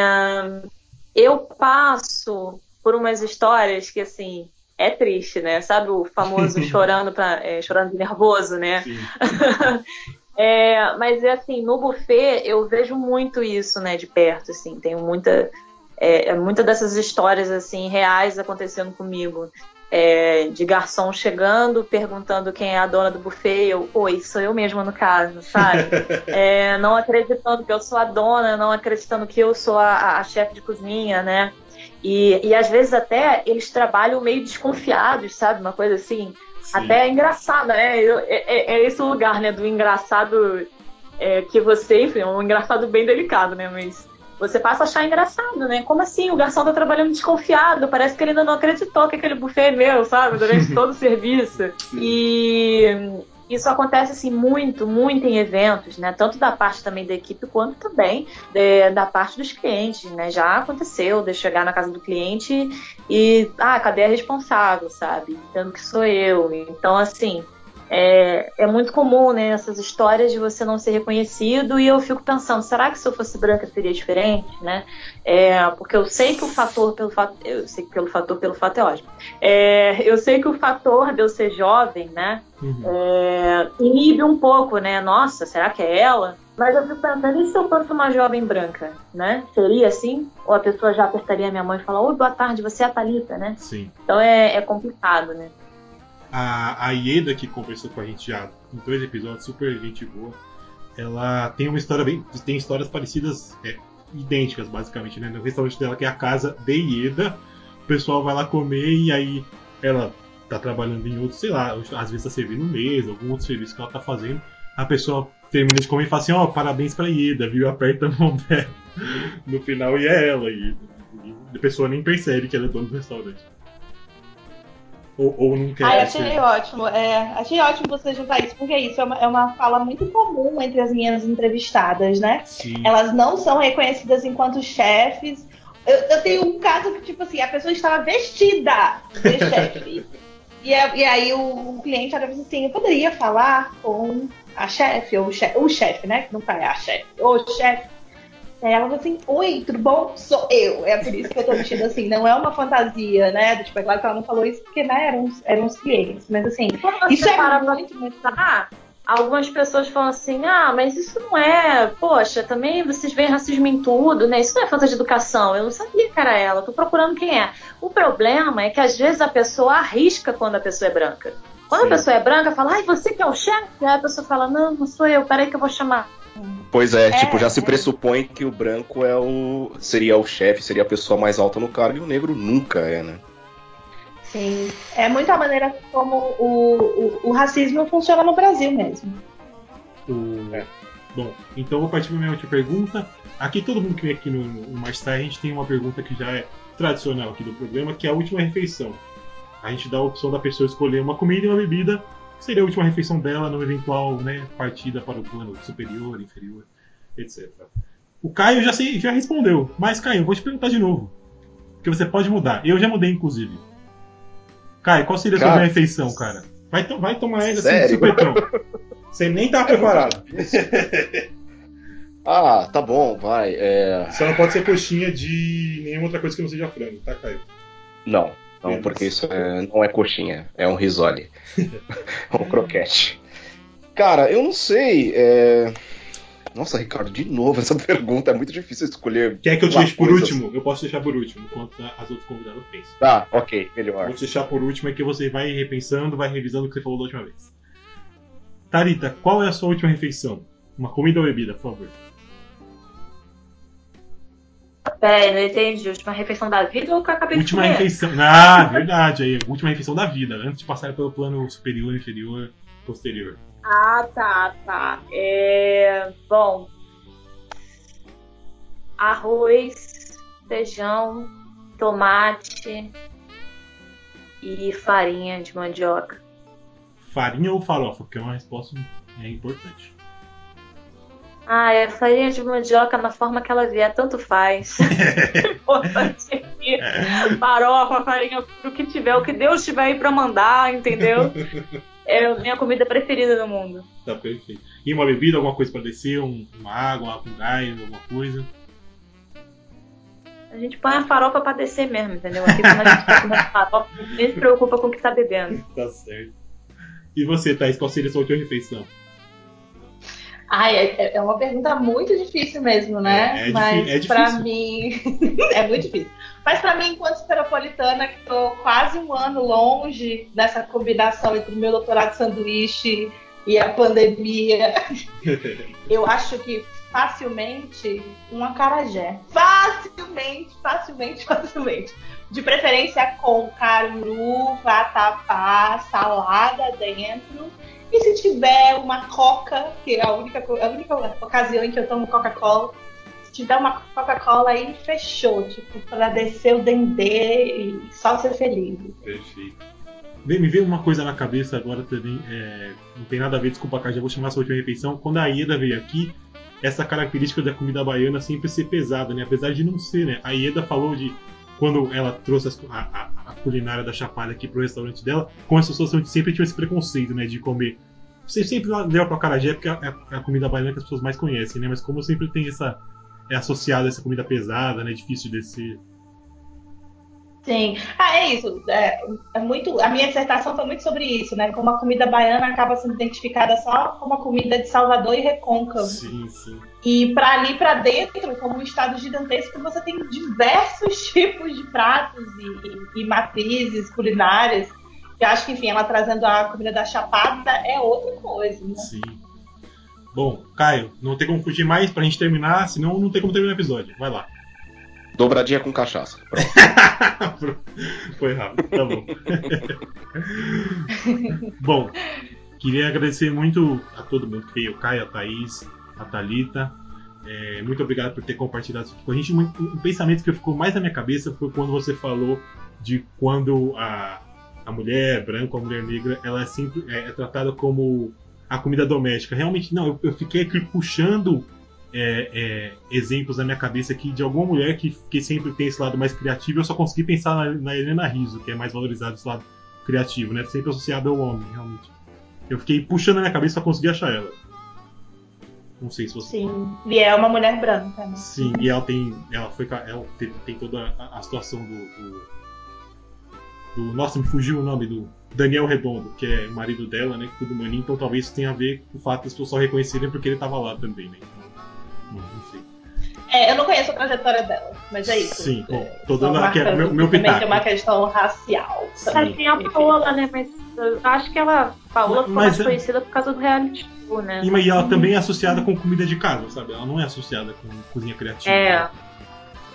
eu passo por umas histórias que, assim, é triste, né? Sabe o famoso [LAUGHS] chorando, pra, é, chorando de nervoso, né? [LAUGHS] é, mas, é assim, no buffet eu vejo muito isso, né, de perto, assim. Tenho muita... É, muita dessas histórias, assim, reais acontecendo comigo é, de garçom chegando, perguntando quem é a dona do buffet, eu, oi, sou eu mesma no caso, sabe? [LAUGHS] é, não acreditando que eu sou a dona, não acreditando que eu sou a, a chefe de cozinha, né? E, e às vezes até eles trabalham meio desconfiados, sabe? Uma coisa assim, Sim. até é engraçada, né? É, é, é, esse lugar, né? Do engraçado é, que você, enfim, um engraçado bem delicado, né? Mas você passa a achar engraçado, né? Como assim? O garçom tá trabalhando desconfiado, parece que ele ainda não acreditou que aquele buffet é meu, sabe? Durante [LAUGHS] todo o serviço. E isso acontece assim muito, muito em eventos, né? Tanto da parte também da equipe quanto também de, da parte dos clientes, né? Já aconteceu de chegar na casa do cliente e ah, cadê a responsável, sabe? Dizendo que sou eu. Então assim, é, é muito comum, né, essas histórias de você não ser reconhecido, e eu fico pensando, será que se eu fosse branca seria diferente, né? É, porque eu sei que o fator pelo fato, eu sei que pelo fator pelo fato é ótimo. É, eu sei que o fator de eu ser jovem, né, uhum. é, inibe um pouco, né? Nossa, será que é ela? Mas eu fico pensando, e se eu fosse uma jovem branca, né? Seria assim? Ou a pessoa já apertaria minha mão e falar, oi, boa tarde, você é a Thalita, né? Sim. Então é, é complicado, né? A, a Ieda, que conversou com a gente já em dois episódios, super gente boa, ela tem uma história bem. tem histórias parecidas, é, idênticas, basicamente, né? No restaurante dela, que é a casa de Ieda, o pessoal vai lá comer e aí ela tá trabalhando em outro, sei lá, às vezes tá servindo mesa, algum outro serviço que ela tá fazendo. A pessoa termina de comer e fala assim, ó, oh, parabéns pra Ieda, viu? Aperta a mão dela. [LAUGHS] No final, e é ela. E a pessoa nem percebe que ela é dona do restaurante. Ou, ou não quer? Ah, achei ser... ótimo. É, achei ótimo você juntar isso, porque isso é uma, é uma fala muito comum entre as minhas entrevistadas, né? Sim. Elas não são reconhecidas enquanto chefes. Eu, eu, tenho um caso que, tipo assim, a pessoa estava vestida de [LAUGHS] chefe. e, e, aí o, o cliente era assim, eu poderia falar com a chefe, ou o chefe, o chefe, né? Que não tá, é a chefe. Ô, chefe, Aí ela falou assim, oi, tudo bom? Sou eu. É por isso que eu tô vestindo assim, não é uma fantasia, né? Tipo, é claro que ela não falou isso porque, né, eram, eram os clientes. Mas assim, isso é muito, muito. Ah, algumas pessoas falam assim: ah, mas isso não é. Poxa, também vocês veem racismo em tudo, né? Isso não é falta de educação. Eu não sabia que era ela, tô procurando quem é. O problema é que às vezes a pessoa arrisca quando a pessoa é branca. Quando Sim. a pessoa é branca, fala, ai, você que é o chefe? Aí a pessoa fala, não, não sou eu, peraí que eu vou chamar. Pois é, é tipo, já se é. pressupõe que o branco é o. seria o chefe, seria a pessoa mais alta no cargo, e o negro nunca é, né? Sim. É muito a maneira como o, o, o racismo funciona no Brasil mesmo. O... É. Bom, então vou partir para minha última pergunta. Aqui todo mundo que vem aqui no, no a gente tem uma pergunta que já é tradicional aqui do programa, que é a última refeição. A gente dá a opção da pessoa escolher uma comida e uma bebida, seria a última refeição dela numa eventual né, partida para o plano superior, inferior, etc. O Caio já, sei, já respondeu, mas Caio, eu vou te perguntar de novo. Porque você pode mudar. Eu já mudei, inclusive. Caio, qual seria a sua refeição, cara? Vai, to vai tomar ela assim supetão. Você nem tá preparado. [LAUGHS] ah, tá bom, vai. É... Só não pode ser coxinha de nenhuma outra coisa que não seja frango, tá, Caio? Não, não, porque isso é, não é coxinha, é um risole. [LAUGHS] um croquete. Cara, eu não sei. É... Nossa, Ricardo, de novo [LAUGHS] essa pergunta. É muito difícil escolher. Quer que eu te deixe por último? Assim. Eu posso deixar por último, enquanto as outras convidadas pensam. Tá, ok, melhor. Vou te deixar por último, é que você vai repensando, vai revisando o que você falou da última vez. Tarita, qual é a sua última refeição? Uma comida ou bebida, por favor? Peraí, não entendi. Última refeição da vida ou que eu acabei última de comer? refeição. Ah, verdade. Aí, última refeição da vida, antes de passar pelo plano superior, inferior, posterior. Ah, tá, tá. É... Bom. Arroz, feijão, tomate e farinha de mandioca. Farinha ou farofa? Porque é uma resposta é importante. Ah, é farinha de mandioca na forma que ela vier, tanto faz. [LAUGHS] Farofa, farinha, o que tiver, o que Deus tiver aí pra mandar, entendeu? É a minha comida preferida do mundo. Tá perfeito. E uma bebida, alguma coisa pra descer? Um, uma água, um gás, alguma coisa? A gente põe a farofa pra descer mesmo, entendeu? Aqui quando a gente tá comendo farofa, ninguém se preocupa com o que tá bebendo. Tá certo. E você, Thaís, qual seria a sua última refeição? Ai, é, é uma pergunta muito difícil mesmo, né? É, é Mas é para mim [LAUGHS] é muito difícil. Mas para mim, enquanto esteropolitana, que estou quase um ano longe dessa combinação entre o meu doutorado de sanduíche e a pandemia, [LAUGHS] eu acho que facilmente um acarajé. Facilmente, facilmente, [LAUGHS] facilmente. De preferência com caruru, vatapá, salada dentro e se tiver uma coca, que é a única, a única ocasião em que eu tomo Coca-Cola, se tiver uma Coca-Cola aí, fechou, tipo, para descer o dendê e só ser feliz. Perfeito. Me veio uma coisa na cabeça agora também, é, não tem nada a ver, desculpa, já vou chamar essa última refeição. Quando a Ieda veio aqui, essa característica da comida baiana sempre ser pesada, né? Apesar de não ser, né? A Ieda falou de quando ela trouxe a, a, a culinária da Chapada aqui pro restaurante dela, com essa situação de sempre tinha esse preconceito, né, de comer. Você sempre leva pra Carajé porque é, é a comida baiana que as pessoas mais conhecem, né? Mas como sempre tem essa. É associada a essa comida pesada, né? Difícil de descer. Sim. Ah, é isso. É, é, muito, a minha dissertação foi muito sobre isso, né? Como a comida baiana acaba sendo identificada só como a comida de Salvador e Recôncavo. Sim, sim. E para ali para dentro, como um estado gigantesco, você tem diversos [LAUGHS] tipos de pratos e, e, e matrizes culinárias. Eu acho que, enfim, ela trazendo a comida da Chapada é outra coisa, né? Sim. Bom, Caio, não tem como fugir mais pra gente terminar, senão não tem como terminar o episódio. Vai lá. Dobradinha com cachaça. [LAUGHS] Foi rápido, tá bom. [LAUGHS] bom, queria agradecer muito a todo mundo que veio, o Caio, a Thaís, a Thalita. É, muito obrigado por ter compartilhado isso com a gente. Um, um, pensamento que ficou mais na minha cabeça foi quando você falou de quando a, a mulher branca, a mulher negra, ela é sempre é, é tratada como a comida doméstica. Realmente, não, eu, eu fiquei aqui puxando é, é, exemplos na minha cabeça aqui de alguma mulher que, que sempre tem esse lado mais criativo. Eu só consegui pensar na, na Helena Riso, que é mais valorizado esse lado criativo, né? Sempre associado ao homem, realmente. Eu fiquei puxando na minha cabeça pra conseguir achar ela. Não sei se você. Sim, e é uma mulher branca, né? Sim, e ela tem. Ela foi. Ela tem, tem toda a, a situação do, do, do. Nossa, me fugiu o nome do Daniel Redondo, que é marido dela, né? Tudo maninho, então talvez isso tenha a ver com o fato das pessoas só reconhecerem porque ele tava lá também, né? Então. É, eu não conheço a trajetória dela, mas é isso. Sim, bom, É, tô dando aqui meu, meu também pitaco. tem uma questão racial. Sim. Mas tem a Enfim. Paola, né? Mas eu acho que ela. Paola ficou mais é- conhecida por causa do reality show, né? E, mas ela também é associada com comida de casa, sabe? Ela não é associada com cozinha criativa. É.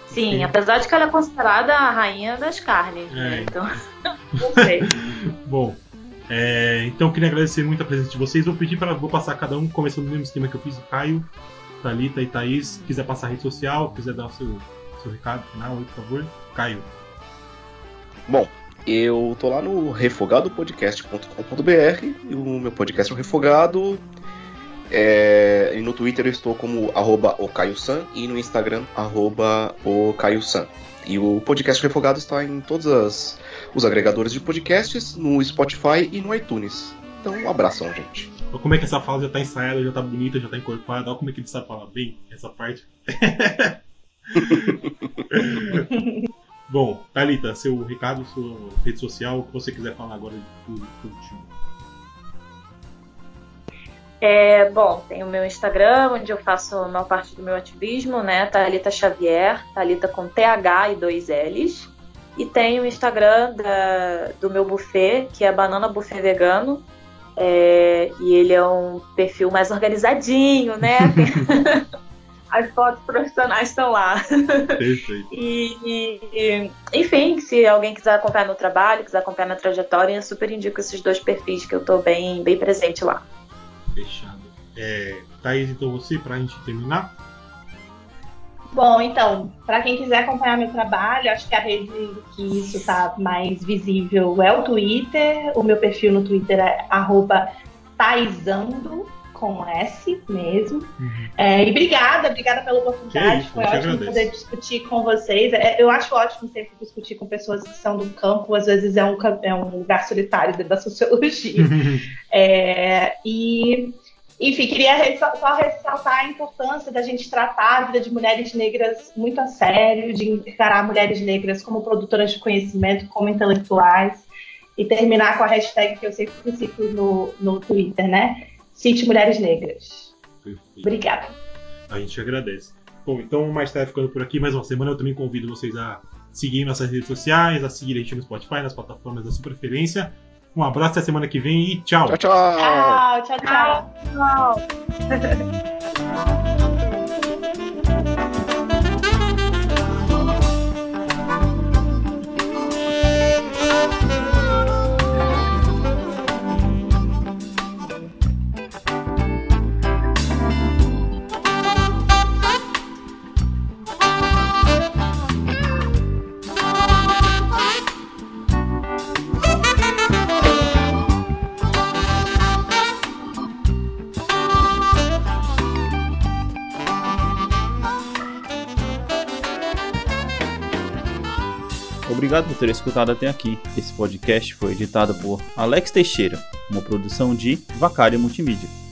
Sim, Sim. apesar de que ela é considerada a rainha das carnes, É. né? Então, [LAUGHS] [LAUGHS] não sei. Bom, é, então eu queria agradecer muito a presença de vocês. Vou pedir para vou passar cada um, começando no mesmo esquema que eu fiz, o Caio, Thalita e Thaís. Se quiser passar rede social, quiser dar o seu, seu recado final por favor. Caio. Bom, eu tô lá no refogadopodcast.com.br e o meu podcast é o Refogado. É, e no Twitter eu estou como arroba ocaiosan e no Instagram arroba ocaiosan. E o podcast Refogado está em todos as- os agregadores de podcasts, no Spotify e no iTunes. Então, um abração, gente. Olha Como é que essa fala já tá ensaiada, já tá bonita, já tá encorpada. Olha como é que ele sabe falar bem essa parte. [LAUGHS] Bom, Thalita, seu recado, sua rede social, o que você quiser falar agora do, do último. É, bom, tem o meu Instagram, onde eu faço a maior parte do meu ativismo, né? Thalita Xavier, Thalita com TH e dois L's. E tem o Instagram da- do meu buffet, que é Banana Buffet Vegano. É, e ele é um perfil mais organizadinho, né? [LAUGHS] As fotos profissionais estão lá. Perfeito. E, e- enfim, se alguém quiser acompanhar no trabalho, quiser acompanhar na trajetória, eu super indico esses dois perfis que eu tô bem, bem presente lá. Fechado. É, Thaís, então você, pra gente terminar. Bom, então, para quem quiser acompanhar meu trabalho, acho que a rede que isso está mais visível é o Twitter. O meu perfil no Twitter é arroba taizando, com S mesmo. É, e obrigada, obrigada pela oportunidade. isso, Foi ótimo agradeço. poder discutir com vocês. É, eu acho ótimo sempre discutir com pessoas que são do campo, às vezes é um, é um lugar solitário dentro da sociologia. [LAUGHS] É, e, enfim, queria só ressaltar a importância da gente tratar a vida de mulheres negras muito a sério, de encarar mulheres negras como produtoras de conhecimento, como intelectuais, e terminar com a hashtag que eu sempre cito no, no Twitter, né? Cite Mulheres Negras. Perfeito. Obrigada. A gente agradece. Bom, então mais tarde ficando por aqui mais uma semana. Eu também convido vocês a seguir nossas redes sociais, a seguir a gente no Spotify, nas plataformas da sua preferência. Um abraço até semana que vem e tchau! Tchau, tchau! Tchau, tchau, tchau. [LAUGHS] Obrigado por ter escutado até aqui. Esse podcast foi editado por Alex Teixeira, uma produção de Vacária Multimídia.